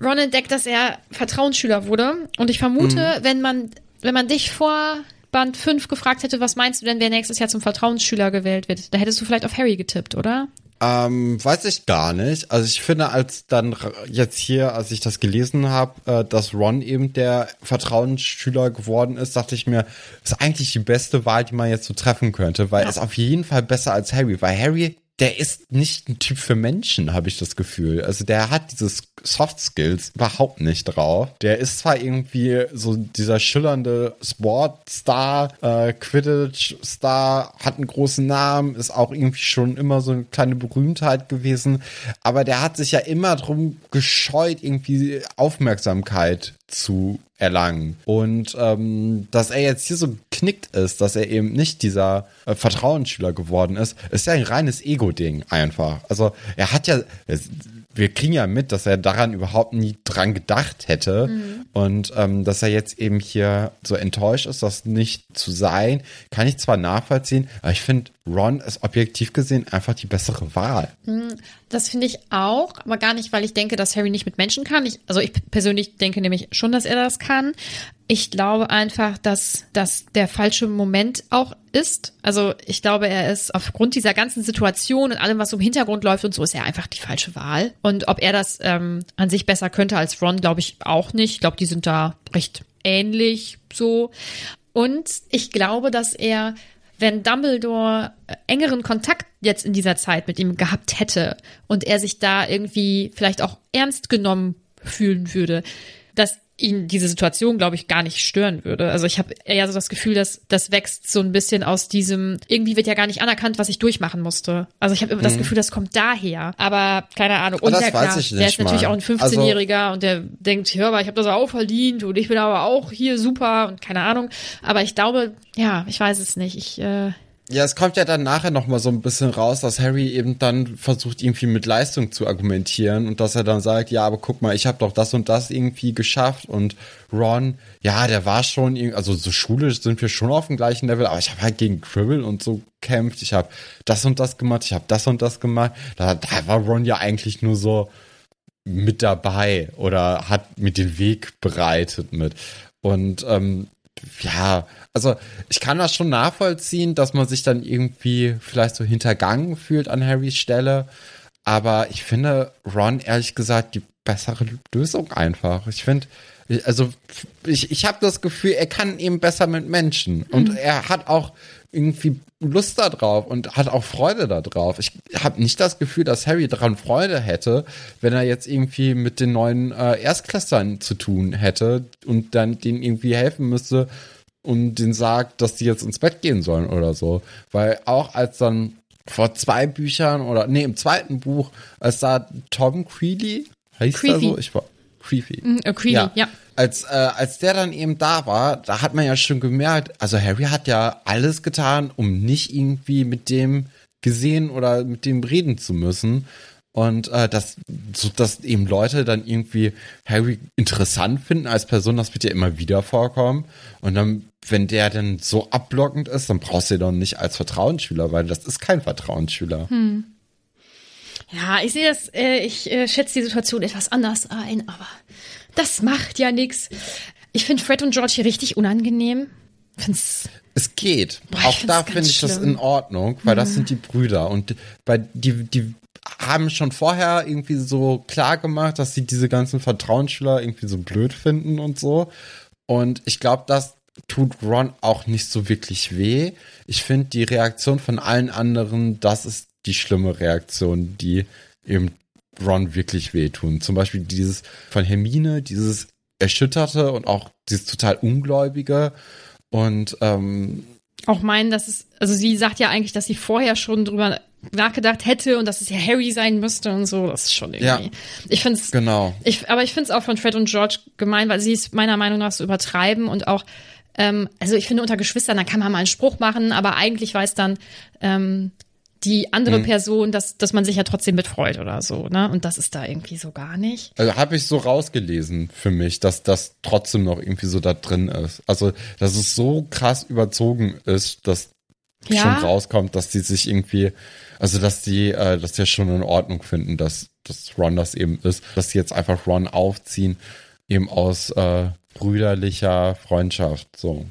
Ron entdeckt, dass er Vertrauensschüler wurde. Und ich vermute, wenn man, wenn man dich vor Band 5 gefragt hätte, was meinst du denn, wer nächstes Jahr zum Vertrauensschüler gewählt wird, da hättest du vielleicht auf Harry getippt, oder? Ähm, weiß ich gar nicht. Also ich finde, als dann jetzt hier, als ich das gelesen habe, äh, dass Ron eben der Vertrauensschüler geworden ist, dachte ich mir, ist eigentlich die beste Wahl, die man jetzt so treffen könnte, weil er ist auf jeden Fall besser als Harry, weil Harry, der ist nicht ein Typ für Menschen, habe ich das Gefühl. Also der hat dieses Soft Skills überhaupt nicht drauf. Der ist zwar irgendwie so dieser schillernde Sportstar, äh, Quidditch-Star, hat einen großen Namen, ist auch irgendwie schon immer so eine kleine Berühmtheit gewesen, aber der hat sich ja immer drum gescheut, irgendwie Aufmerksamkeit zu erlangen. Und ähm, dass er jetzt hier so geknickt ist, dass er eben nicht dieser äh, Vertrauensschüler geworden ist, ist ja ein reines Ego-Ding einfach. Also er hat ja, wir kriegen ja mit, dass er daran überhaupt nie dran gedacht hätte und ähm, dass er jetzt eben hier so enttäuscht ist, das nicht zu sein, kann ich zwar nachvollziehen, aber ich finde, Ron ist objektiv gesehen einfach die bessere Wahl. Das finde ich auch, aber gar nicht, weil ich denke, dass Harry nicht mit Menschen kann. Ich, also ich persönlich denke nämlich schon, dass er das kann. Ich glaube einfach, dass das der falsche Moment auch ist. Also ich glaube, er ist aufgrund dieser ganzen Situation und allem, was im Hintergrund läuft und so, ist er einfach die falsche Wahl. Und ob er das ähm, an sich besser könnte als Ron, glaube ich auch nicht. Ich glaube, die sind da recht ähnlich so. Und ich glaube, dass er wenn Dumbledore äh, engeren Kontakt jetzt in dieser Zeit mit ihm gehabt hätte und er sich da irgendwie vielleicht auch ernst genommen fühlen würde, dass ihn diese Situation, glaube ich, gar nicht stören würde. Also ich habe eher so das Gefühl, dass das wächst so ein bisschen aus diesem, irgendwie wird ja gar nicht anerkannt, was ich durchmachen musste. Also ich habe immer das Gefühl, das kommt daher. Aber keine Ahnung. Und der, klar, der ist natürlich mal. auch ein 15-Jähriger und der denkt, hör mal, ich habe das auch verdient und ich bin aber auch hier super und keine Ahnung. Aber ich glaube, ja, ich weiß es nicht. Ich, äh, Ja, es kommt ja dann nachher noch mal so ein bisschen raus, dass Harry eben dann versucht, irgendwie mit Leistung zu argumentieren und dass er dann sagt, ja, aber guck mal, ich habe doch das und das irgendwie geschafft und Ron, ja, der war schon, also so schulisch sind wir schon auf dem gleichen Level, aber ich habe halt gegen Quirrell und so gekämpft, ich habe das und das gemacht, ich habe das und das gemacht. Da, da war Ron ja eigentlich nur so mit dabei oder hat mir den Weg bereitet mit. Und ähm, ja, also ich kann das schon nachvollziehen, dass man sich dann irgendwie vielleicht so hintergangen fühlt an Harrys Stelle. Aber ich finde Ron ehrlich gesagt die bessere Lösung einfach. Ich finde, Also ich, ich habe das Gefühl, er kann eben besser mit Menschen. Und Mhm. er hat auch irgendwie Lust da drauf und hat auch Freude da drauf. Ich habe nicht das Gefühl, dass Harry daran Freude hätte, wenn er jetzt irgendwie mit den neuen äh, Erstklässlern zu tun hätte und dann denen irgendwie helfen müsste und denen sagt, dass die jetzt ins Bett gehen sollen oder so. Weil auch als dann vor zwei Büchern oder nee, im zweiten Buch, als da Tom Creedy, heißt er so? Ich war Creepy. Mm, äh, Creevy, ja. Als, äh, als der dann eben da war, da hat man ja schon gemerkt, also Harry hat ja alles getan, um nicht irgendwie mit dem gesehen oder mit dem reden zu müssen. Und äh, dass, so, dass eben Leute dann irgendwie Harry interessant finden als Person, das wird ja immer wieder vorkommen. Und dann, wenn der dann so abblockend ist, dann brauchst du ihn doch nicht als Vertrauensschüler, weil das ist kein Vertrauensschüler. Ja, ich sehe das, äh, ich äh, schätze die Situation etwas anders ein, aber das macht ja nix. Ich finde Fred und George hier richtig unangenehm. Find's, Es geht. Boah, Auch da finde ich das schlimm. in Ordnung, weil das sind die Brüder und bei die die haben schon vorher irgendwie so klar gemacht, dass sie diese ganzen Vertrauensschüler irgendwie so blöd finden und so. Und ich glaube, das tut Ron auch nicht so wirklich weh. Ich finde die Reaktion von allen anderen, das ist die schlimme Reaktion, die eben Ron wirklich wehtun. Zum Beispiel dieses von Hermine, dieses Erschütterte und auch dieses total Ungläubige. Und ähm, auch meinen, dass es, also sie sagt ja eigentlich, dass sie vorher schon drüber nachgedacht hätte und dass es ja Harry sein müsste und so. Das ist schon irgendwie. Ja. Ich finde es, genau. ich, aber ich finde es auch von Fred und George gemein, weil sie es meiner Meinung nach so übertreiben und auch, ähm, also ich finde unter Geschwistern, da kann man mal einen Spruch machen, aber eigentlich weiß dann ähm, die andere Person, dass, dass man sich ja trotzdem mitfreut oder so, ne? Und das ist da irgendwie so gar nicht. Also habe ich so rausgelesen für mich, dass das trotzdem noch irgendwie so da drin ist. Also, dass es so krass überzogen ist, dass Ja. schon rauskommt, dass die sich irgendwie, also dass die, äh, dass die ja schon in Ordnung finden, dass, dass Ron das eben ist, dass sie jetzt einfach Ron aufziehen, eben aus äh, brüderlicher Freundschaft. So.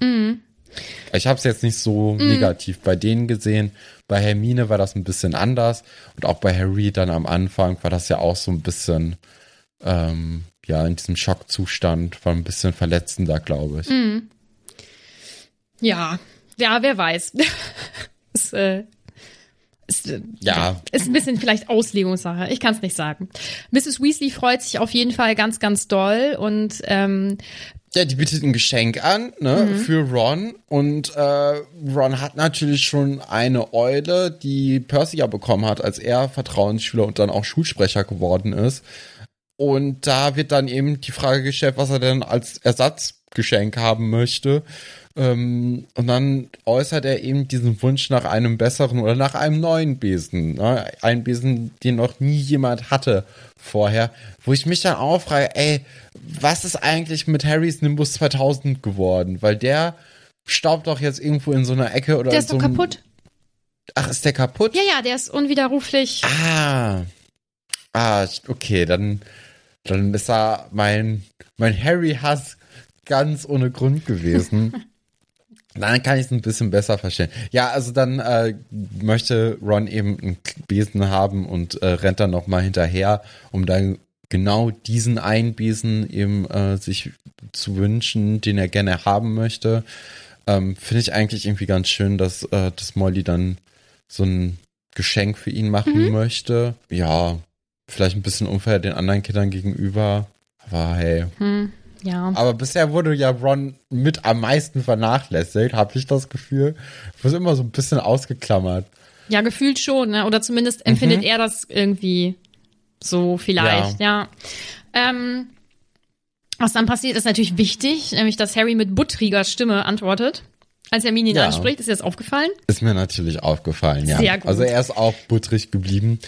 Ich habe es jetzt nicht so negativ bei denen gesehen. Bei Hermine war das ein bisschen anders und auch bei Harry dann am Anfang war das ja auch so ein bisschen ähm, ja in diesem Schockzustand, war ein bisschen verletzender, glaube ich. Ja, ja, wer weiß. ist, äh, ist, äh, Ja. ist ein bisschen vielleicht Auslegungssache. Ich kann es nicht sagen. Mrs. Weasley freut sich auf jeden Fall ganz, ganz doll und ähm, Ja, die bietet ein Geschenk an, ne, für Ron. Und äh, Ron hat natürlich schon eine Eule, die Percy ja bekommen hat, als er Vertrauensschüler und dann auch Schulsprecher geworden ist. Und da wird dann eben die Frage gestellt, was er denn als Ersatzgeschenk haben möchte. Ähm, und dann äußert er eben diesen Wunsch nach einem besseren oder nach einem neuen Besen. Ne? Ein Besen, den noch nie jemand hatte vorher. Wo ich mich dann auch frage, ey, was ist eigentlich mit Harrys Nimbus 2000 geworden? Weil der staubt doch jetzt irgendwo in so einer Ecke oder der in ist so doch kaputt. Ach, ist der kaputt? Ja, ja, der ist unwiderruflich. Ah. Ah, okay, dann, dann ist da mein, mein Harry-Hass ganz ohne Grund gewesen. Dann kann ich es ein bisschen besser verstehen. Ja, also dann äh, möchte Ron eben einen Besen haben und äh, rennt dann nochmal hinterher, um dann genau diesen einen Besen eben äh, sich zu wünschen, den er gerne haben möchte. Ähm, Finde ich eigentlich irgendwie ganz schön, dass, äh, dass Molly dann so ein Geschenk für ihn machen möchte. Ja, vielleicht ein bisschen unfair den anderen Kindern gegenüber. Aber hey. Hm, ja. Aber bisher wurde ja Ron mit am meisten vernachlässigt, habe ich das Gefühl. Wurde immer so ein bisschen ausgeklammert. Ja, gefühlt schon, ne? Oder zumindest empfindet er das irgendwie so vielleicht, ja. Ähm, was dann passiert, ist natürlich wichtig, nämlich dass Harry mit buttriger Stimme antwortet. Als Hermine ihn Ja. anspricht, ist dir das aufgefallen? Ist mir natürlich aufgefallen, ja. Sehr gut. Also er ist auch butterig geblieben.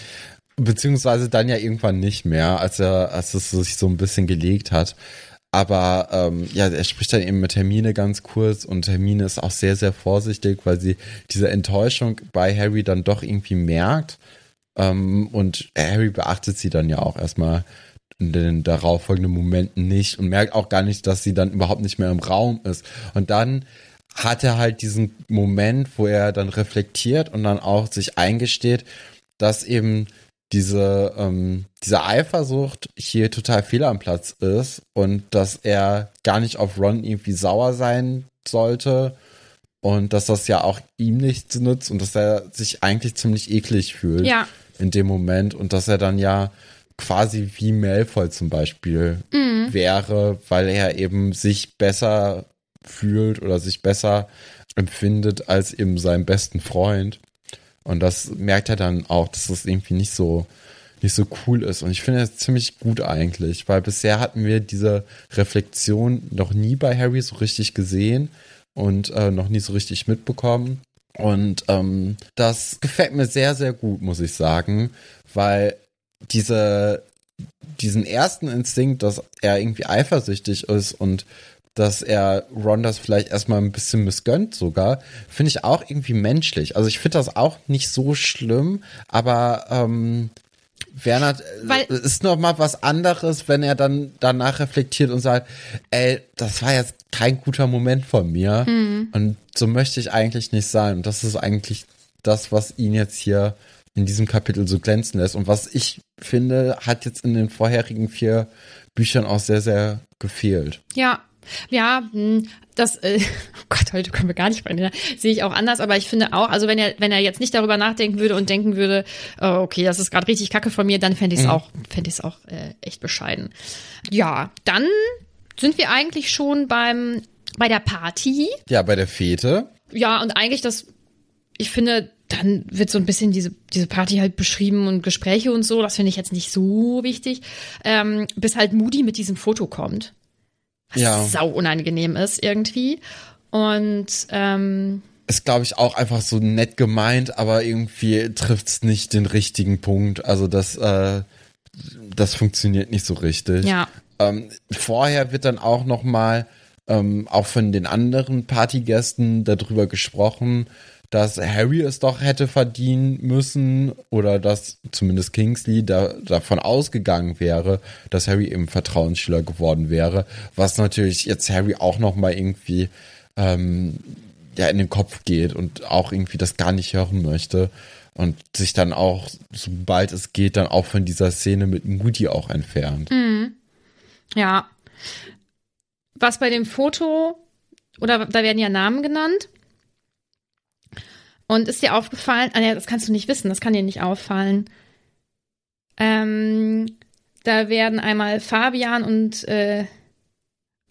Beziehungsweise dann ja irgendwann nicht mehr, als er, als es sich so ein bisschen gelegt hat. Aber ähm, ja, er spricht dann eben mit Hermine ganz kurz und Hermine ist auch sehr, sehr vorsichtig, weil sie diese Enttäuschung bei Harry dann doch irgendwie merkt. Ähm, und Harry beachtet sie dann ja auch erstmal in den darauffolgenden Momenten nicht und merkt auch gar nicht, dass sie dann überhaupt nicht mehr im Raum ist. Und dann hat er halt diesen Moment, wo er dann reflektiert und dann auch sich eingesteht, dass eben diese, ähm, diese Eifersucht hier total fehl am Platz ist und dass er gar nicht auf Ron irgendwie sauer sein sollte und dass das ja auch ihm nichts nützt und dass er sich eigentlich ziemlich eklig fühlt Ja. in dem Moment und dass er dann ja quasi wie Malfoy zum Beispiel Mhm. wäre, weil er eben sich besser fühlt oder sich besser empfindet als eben seinen besten Freund. Und das merkt er dann auch, dass das irgendwie nicht so, nicht so cool ist. Und ich finde das ziemlich gut eigentlich, weil bisher hatten wir diese Reflexion noch nie bei Harry so richtig gesehen und äh, noch nie so richtig mitbekommen. Und ähm, das gefällt mir sehr, sehr gut, muss ich sagen, weil diese, diesen ersten Instinkt, dass er irgendwie eifersüchtig ist und dass er Ron das vielleicht erstmal ein bisschen missgönnt sogar, finde ich auch irgendwie menschlich. Also ich finde das auch nicht so schlimm, aber ähm, Werner Weil- äh, ist noch mal was anderes, wenn er dann danach reflektiert und sagt, ey, das war jetzt kein guter Moment von mir und so möchte ich eigentlich nicht sein. Und das ist eigentlich das, was ihn jetzt hier in diesem Kapitel so glänzen lässt und was ich finde, hat jetzt in den vorherigen vier Büchern auch sehr, sehr gefehlt. Ja, ja, hm, das, äh, oh Gott, heute können wir gar nicht rein. Sehe ich auch anders, aber ich finde auch, also wenn er, wenn er jetzt nicht darüber nachdenken würde und denken würde, äh, okay, das ist gerade richtig kacke von mir, dann fände ich es auch, fände ich es auch äh, echt bescheiden. Ja, dann sind wir eigentlich schon beim, bei der Party. Ja, bei der Fete. Ja, und eigentlich das, ich finde, dann wird so ein bisschen diese, diese Party halt beschrieben und Gespräche und so. Das finde ich jetzt nicht so wichtig. Ähm, bis halt Moody mit diesem Foto kommt. Was Ja. sau unangenehm ist irgendwie. Und ähm, ist, glaube ich, auch einfach so nett gemeint, aber irgendwie trifft's nicht den richtigen Punkt. Also das, äh, das funktioniert nicht so richtig. ja, Ähm, vorher wird dann auch noch mal ähm, auch von den anderen Partygästen darüber gesprochen, dass Harry es doch hätte verdienen müssen oder dass zumindest Kingsley da, davon ausgegangen wäre, dass Harry eben Vertrauensschüler geworden wäre, was natürlich jetzt Harry auch noch mal irgendwie ähm, ja in den Kopf geht und auch irgendwie das gar nicht hören möchte und sich dann auch, sobald es geht, dann auch von dieser Szene mit Moody auch entfernt. ja. Was bei dem Foto, oder da werden ja Namen genannt. Und ist dir aufgefallen, ah, ja, das kannst du nicht wissen, das kann dir nicht auffallen. Ähm, da werden einmal Fabian und äh,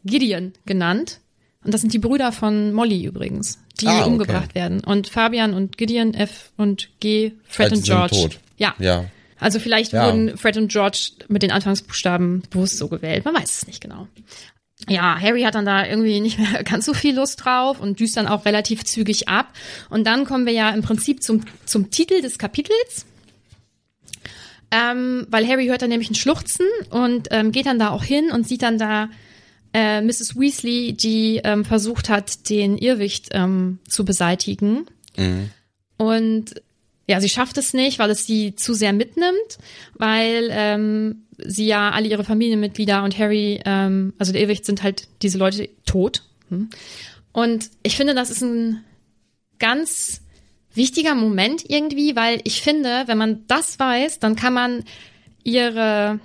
Gideon genannt. Und das sind die Brüder von Molly übrigens, die Ah, okay. umgebracht werden. Und Fabian und Gideon, F und G, Fred die und sind George. tot. Ja. Ja. Also vielleicht Ja. wurden Fred und George mit den Anfangsbuchstaben bewusst so gewählt. Man weiß es nicht genau. Ja, Harry hat dann da irgendwie nicht mehr ganz so viel Lust drauf und düst dann auch relativ zügig ab. Und dann kommen wir ja im Prinzip zum, zum Titel des Kapitels. Ähm, weil Harry hört dann nämlich ein Schluchzen und ähm, geht dann da auch hin und sieht dann da äh, Mrs. Weasley, die ähm, versucht hat, den Irrwicht ähm, zu beseitigen. Und ja, sie schafft es nicht, weil es sie zu sehr mitnimmt, weil ähm, sie ja alle ihre Familienmitglieder und Harry, ähm, also der Irrwicht sind halt diese Leute tot. Hm. Und ich finde, das ist ein ganz wichtiger Moment irgendwie, weil ich finde, wenn man das weiß, dann kann man ihre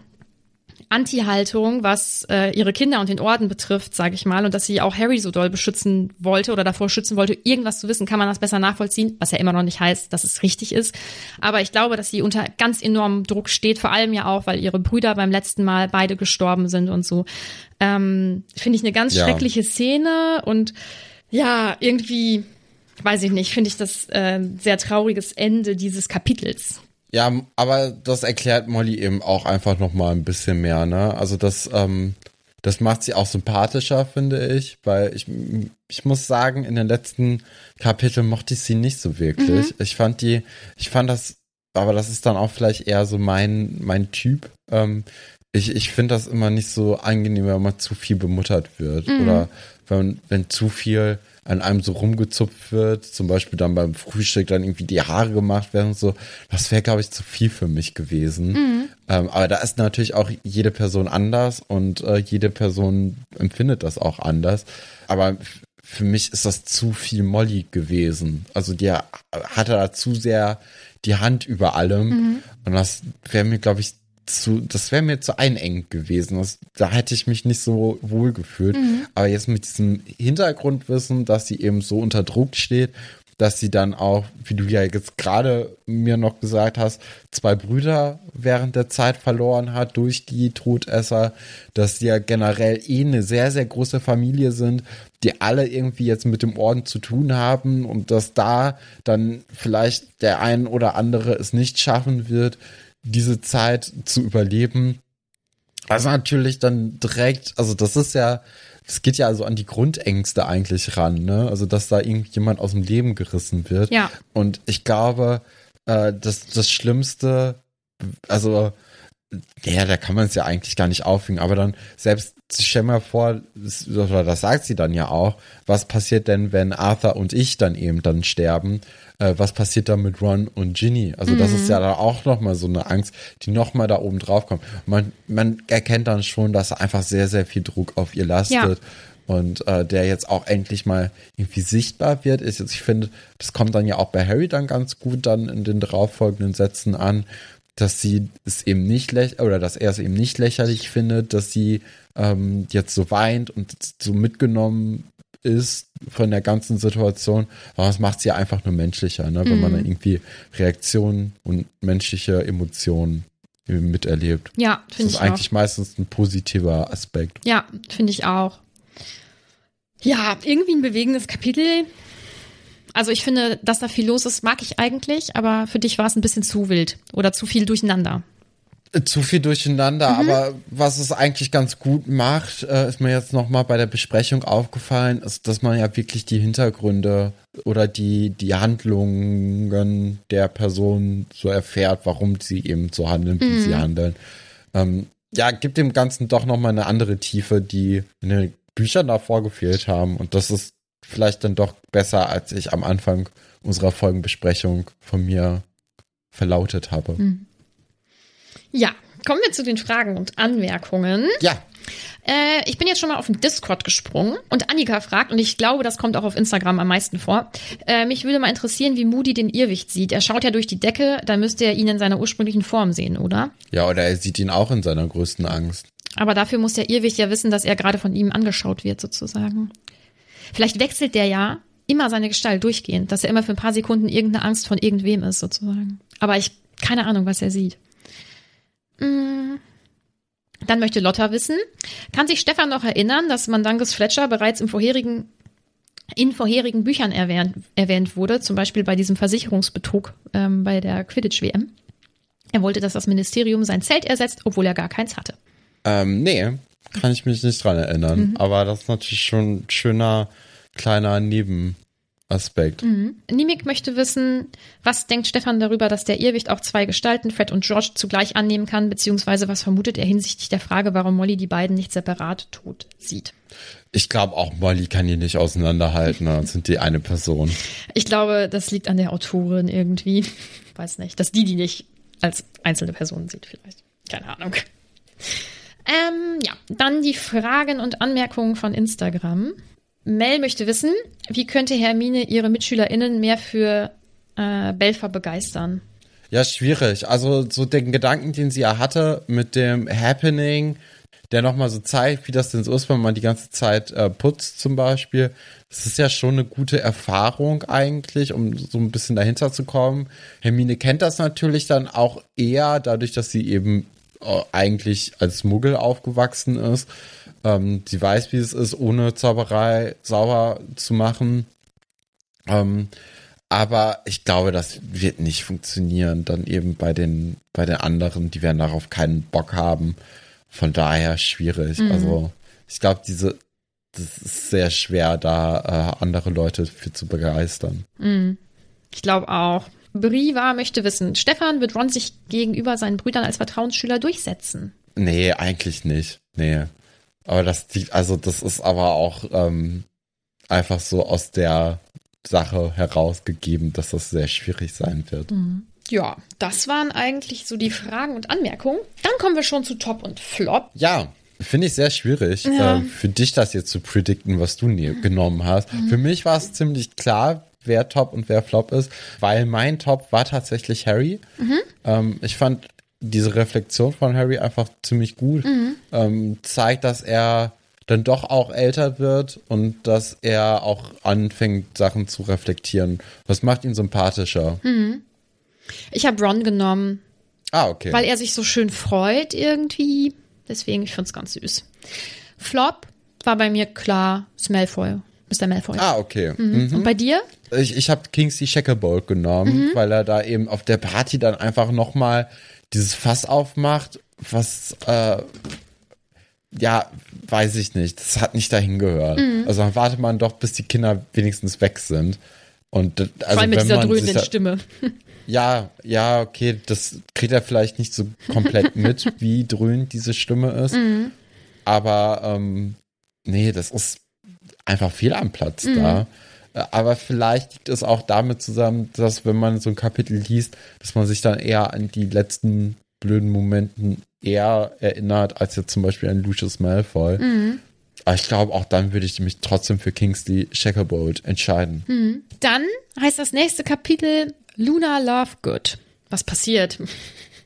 Anti-Haltung, was äh, ihre Kinder und den Orden betrifft, sage ich mal, und dass sie auch Harry so doll beschützen wollte oder davor schützen wollte, irgendwas zu wissen, kann man das besser nachvollziehen, was ja immer noch nicht heißt, dass es richtig ist. Aber ich glaube, dass sie unter ganz enormem Druck steht, vor allem ja auch, weil ihre Brüder beim letzten Mal beide gestorben sind und so. Ähm, Finde ich eine ganz Ja. schreckliche Szene und ja, irgendwie, weiß ich nicht, finde ich das äh, sehr trauriges Ende dieses Kapitels. Ja, aber das erklärt Molly eben auch einfach noch mal ein bisschen mehr, ne? Also das, ähm, das macht sie auch sympathischer, finde ich, weil ich, ich muss sagen, in den letzten Kapiteln mochte ich sie nicht so wirklich. Ich fand die, ich fand das, aber das ist dann auch vielleicht eher so mein, mein Typ. Ähm, ich, ich finde das immer nicht so angenehm, wenn man zu viel bemuttert wird oder wenn, wenn zu viel an einem so rumgezupft wird, zum Beispiel dann beim Frühstück dann irgendwie die Haare gemacht werden und so, das wäre, glaube ich, zu viel für mich gewesen. Ähm, aber da ist natürlich auch jede Person anders und äh, jede Person empfindet das auch anders. Aber für mich ist das zu viel Molly gewesen. Also die hatte da zu sehr die Hand über allem. Mhm. Und das wäre mir, glaube ich, zu, das wäre mir zu einengt gewesen. Das, da hätte ich mich nicht so wohl gefühlt. Mhm. Aber jetzt mit diesem Hintergrundwissen, dass sie eben so unter Druck steht, dass sie dann auch, wie du ja jetzt gerade mir noch gesagt hast, zwei Brüder während der Zeit verloren hat durch die Todesser, dass sie ja generell eh eine sehr, sehr große Familie sind, die alle irgendwie jetzt mit dem Orden zu tun haben und dass da dann vielleicht der ein oder andere es nicht schaffen wird, diese Zeit zu überleben. Also natürlich dann direkt, also das ist ja, es geht ja also an die Grundängste eigentlich ran, ne? Also dass da irgendjemand aus dem Leben gerissen wird. Ja. Und ich glaube, äh, das, das Schlimmste, also ja, da kann man es ja eigentlich gar nicht aufhängen, aber dann selbst, stell mal vor, oder das sagt sie dann ja auch, was passiert denn, wenn Arthur und ich dann eben dann sterben? Äh, was passiert dann mit Ron und Ginny? Also mhm. das ist ja mhm. dann auch nochmal so eine Angst, die nochmal da oben drauf kommt. Man, man erkennt dann schon, dass einfach sehr, sehr viel Druck auf ihr lastet. Ja. Und äh, der jetzt auch endlich mal irgendwie sichtbar wird. Ist jetzt, ich finde, das kommt dann ja auch bei Harry dann ganz gut dann in den darauffolgenden Sätzen an, dass sie es eben nicht oder dass er es eben nicht lächerlich findet, dass sie ähm, jetzt so weint und so mitgenommen ist von der ganzen Situation. Aber das macht sie einfach nur menschlicher, ne? wenn mm. man dann irgendwie Reaktionen und menschliche Emotionen miterlebt. Ja, finde ich. Das ist eigentlich auch. meistens ein positiver Aspekt. Ja, finde ich auch. Ja, irgendwie ein bewegendes Kapitel. Also ich finde, dass da viel los ist, mag ich eigentlich, aber für dich war es ein bisschen zu wild oder zu viel durcheinander. Zu viel durcheinander, mhm. aber was es eigentlich ganz gut macht, äh, ist mir jetzt nochmal bei der Besprechung aufgefallen, ist, dass man ja wirklich die Hintergründe oder die, die Handlungen der Person so erfährt, warum sie eben so handeln, wie mhm. sie handeln. Ähm, ja, gibt dem Ganzen doch nochmal eine andere Tiefe, die in den Büchern davor gefehlt haben. Und das ist vielleicht dann doch besser, als ich am Anfang unserer Folgenbesprechung von mir verlautet habe. Hm. Ja, kommen wir zu den Fragen und Anmerkungen. Ja. Äh, ich bin jetzt schon mal auf den Discord gesprungen und Annika fragt, und ich glaube, das kommt auch auf Instagram am meisten vor. Äh, mich würde mal interessieren, wie Moody den Irrwicht sieht. Er schaut ja durch die Decke, da müsste er ihn in seiner ursprünglichen Form sehen, oder? Ja, oder er sieht ihn auch in seiner größten Angst. Aber dafür muss der Irrwicht ja wissen, dass er gerade von ihm angeschaut wird, sozusagen. Vielleicht wechselt der ja immer seine Gestalt durchgehend, dass er immer für ein paar Sekunden irgendeine Angst von irgendwem ist, sozusagen. Aber ich, keine Ahnung, was er sieht. Mm. Dann möchte Lotta wissen, kann sich Stefan noch erinnern, dass Mandangus Fletcher bereits im vorherigen, in vorherigen Büchern erwähnt, erwähnt wurde, zum Beispiel bei diesem Versicherungsbetrug ähm, bei der Quidditch-WM? Er wollte, dass das Ministerium sein Zelt ersetzt, obwohl er gar keins hatte. Ähm, nee, kann ich mich nicht dran erinnern. Mhm. Aber das ist natürlich schon ein schöner kleiner Nebenaspekt. Mhm. Nimik möchte wissen, was denkt Stefan darüber, dass der Irrwicht auch zwei Gestalten, Fred und George, zugleich annehmen kann, beziehungsweise was vermutet er hinsichtlich der Frage, warum Molly die beiden nicht separat tot sieht? Ich glaube auch, Molly kann die nicht auseinanderhalten, dann sind die eine Person. Ich glaube, das liegt an der Autorin irgendwie. Weiß nicht, dass die die nicht als einzelne Person sieht vielleicht. Keine Ahnung. Ähm, ja, dann die Fragen und Anmerkungen von Instagram. Mel möchte wissen, wie könnte Hermine ihre MitschülerInnen mehr für äh, Belfer begeistern? Ja, schwierig. Also so den Gedanken, den sie ja hatte mit dem Happening, der nochmal so zeigt, wie das denn so ist, wenn man die ganze Zeit äh, putzt zum Beispiel. Das ist ja schon eine gute Erfahrung eigentlich, um so ein bisschen dahinter zu kommen. Hermine kennt das natürlich dann auch eher, dadurch, dass sie eben äh, eigentlich als Muggel aufgewachsen ist. Ähm, sie weiß, wie es ist, ohne Zauberei sauber zu machen. Ähm, aber ich glaube, das wird nicht funktionieren. Dann eben bei den, bei den anderen, die werden darauf keinen Bock haben. Von daher schwierig. Mhm. Also, ich glaube, diese, das ist sehr schwer, da äh, andere Leute für zu begeistern. Mhm. Ich glaube auch. Briva möchte wissen, Stefan wird Ron sich gegenüber seinen Brüdern als Vertrauensschüler durchsetzen? Nee, eigentlich nicht. Nee. Aber das, also das ist aber auch ähm, einfach so aus der Sache herausgegeben, dass das sehr schwierig sein wird. Mhm. Ja, das waren eigentlich so die Fragen und Anmerkungen. Dann kommen wir schon zu Top und Flop. Ja, Finde ich sehr schwierig, Ja. äh, für dich das jetzt zu predikten, was du ne genommen hast. Mhm. Für mich war es ziemlich klar, wer Top und wer Flop ist, weil mein Top war tatsächlich Harry. Mhm. Ähm, ich fand diese Reflexion von Harry einfach ziemlich gut. Mhm. Ähm, zeigt, dass er dann doch auch älter wird und dass er auch anfängt, Sachen zu reflektieren. Das macht ihn sympathischer. Mhm. Ich habe Ron genommen, Ah, okay. weil er sich so schön freut irgendwie. Deswegen, ich find's ganz süß. Flop war bei mir klar, ist Malfoy. Mr. Malfoy. ah, okay. Mhm. Und bei dir? Ich, ich habe Kingsley Shacklebolt genommen, Mhm. weil er da eben auf der Party dann einfach nochmal dieses Fass aufmacht, was, äh, ja, weiß ich nicht. Das hat nicht dahin gehört. Mhm. Also dann wartet man doch, bis die Kinder wenigstens weg sind. Und das- also Vor allem mit wenn dieser dröhnenden da- Stimme. Ja, ja, okay, das kriegt er vielleicht nicht so komplett mit, wie dröhnend diese Stimme ist. Mhm. Aber ähm, nee, das ist einfach fehl am Platz Mhm. da. Aber vielleicht liegt es auch damit zusammen, dass wenn man so ein Kapitel liest, dass man sich dann eher an die letzten blöden Momenten eher erinnert, als jetzt zum Beispiel an Lucius Malfoy. Mhm. Aber ich glaube, auch dann würde ich mich trotzdem für Kingsley Shacklebolt entscheiden. Mhm. Dann heißt das nächste Kapitel Luna Lovegood. Was passiert?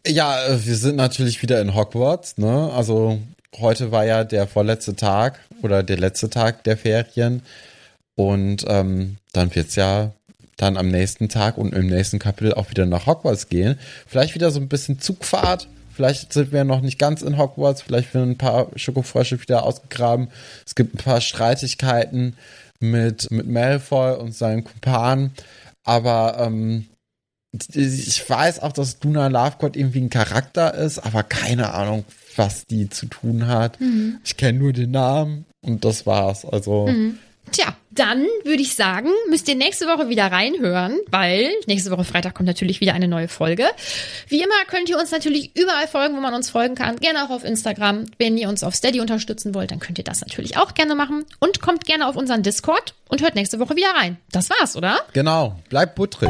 Ja, wir sind natürlich wieder in Hogwarts, ne? Also heute war ja der vorletzte Tag oder der letzte Tag der Ferien. Und ähm, dann wird's ja dann am nächsten Tag und im nächsten Kapitel auch wieder nach Hogwarts gehen. Vielleicht wieder so ein bisschen Zugfahrt. Vielleicht sind wir noch nicht ganz in Hogwarts. Vielleicht werden ein paar Schokofrösche wieder ausgegraben. Es gibt ein paar Streitigkeiten mit, mit Malfoy und seinen Kumpanen. Aber ähm, ich weiß auch, dass Luna Lovegood irgendwie ein Charakter ist, aber keine Ahnung, was die zu tun hat. Mhm. Ich kenne nur den Namen und das war's. Also Tja, dann würde ich sagen, müsst ihr nächste Woche wieder reinhören, weil nächste Woche Freitag kommt natürlich wieder eine neue Folge. Wie immer könnt ihr uns natürlich überall folgen, wo man uns folgen kann. Gerne auch auf Instagram. Wenn ihr uns auf Steady unterstützen wollt, dann könnt ihr das natürlich auch gerne machen. Und kommt gerne auf unseren Discord und hört nächste Woche wieder rein. Das war's, oder? genau, bleibt buttrig.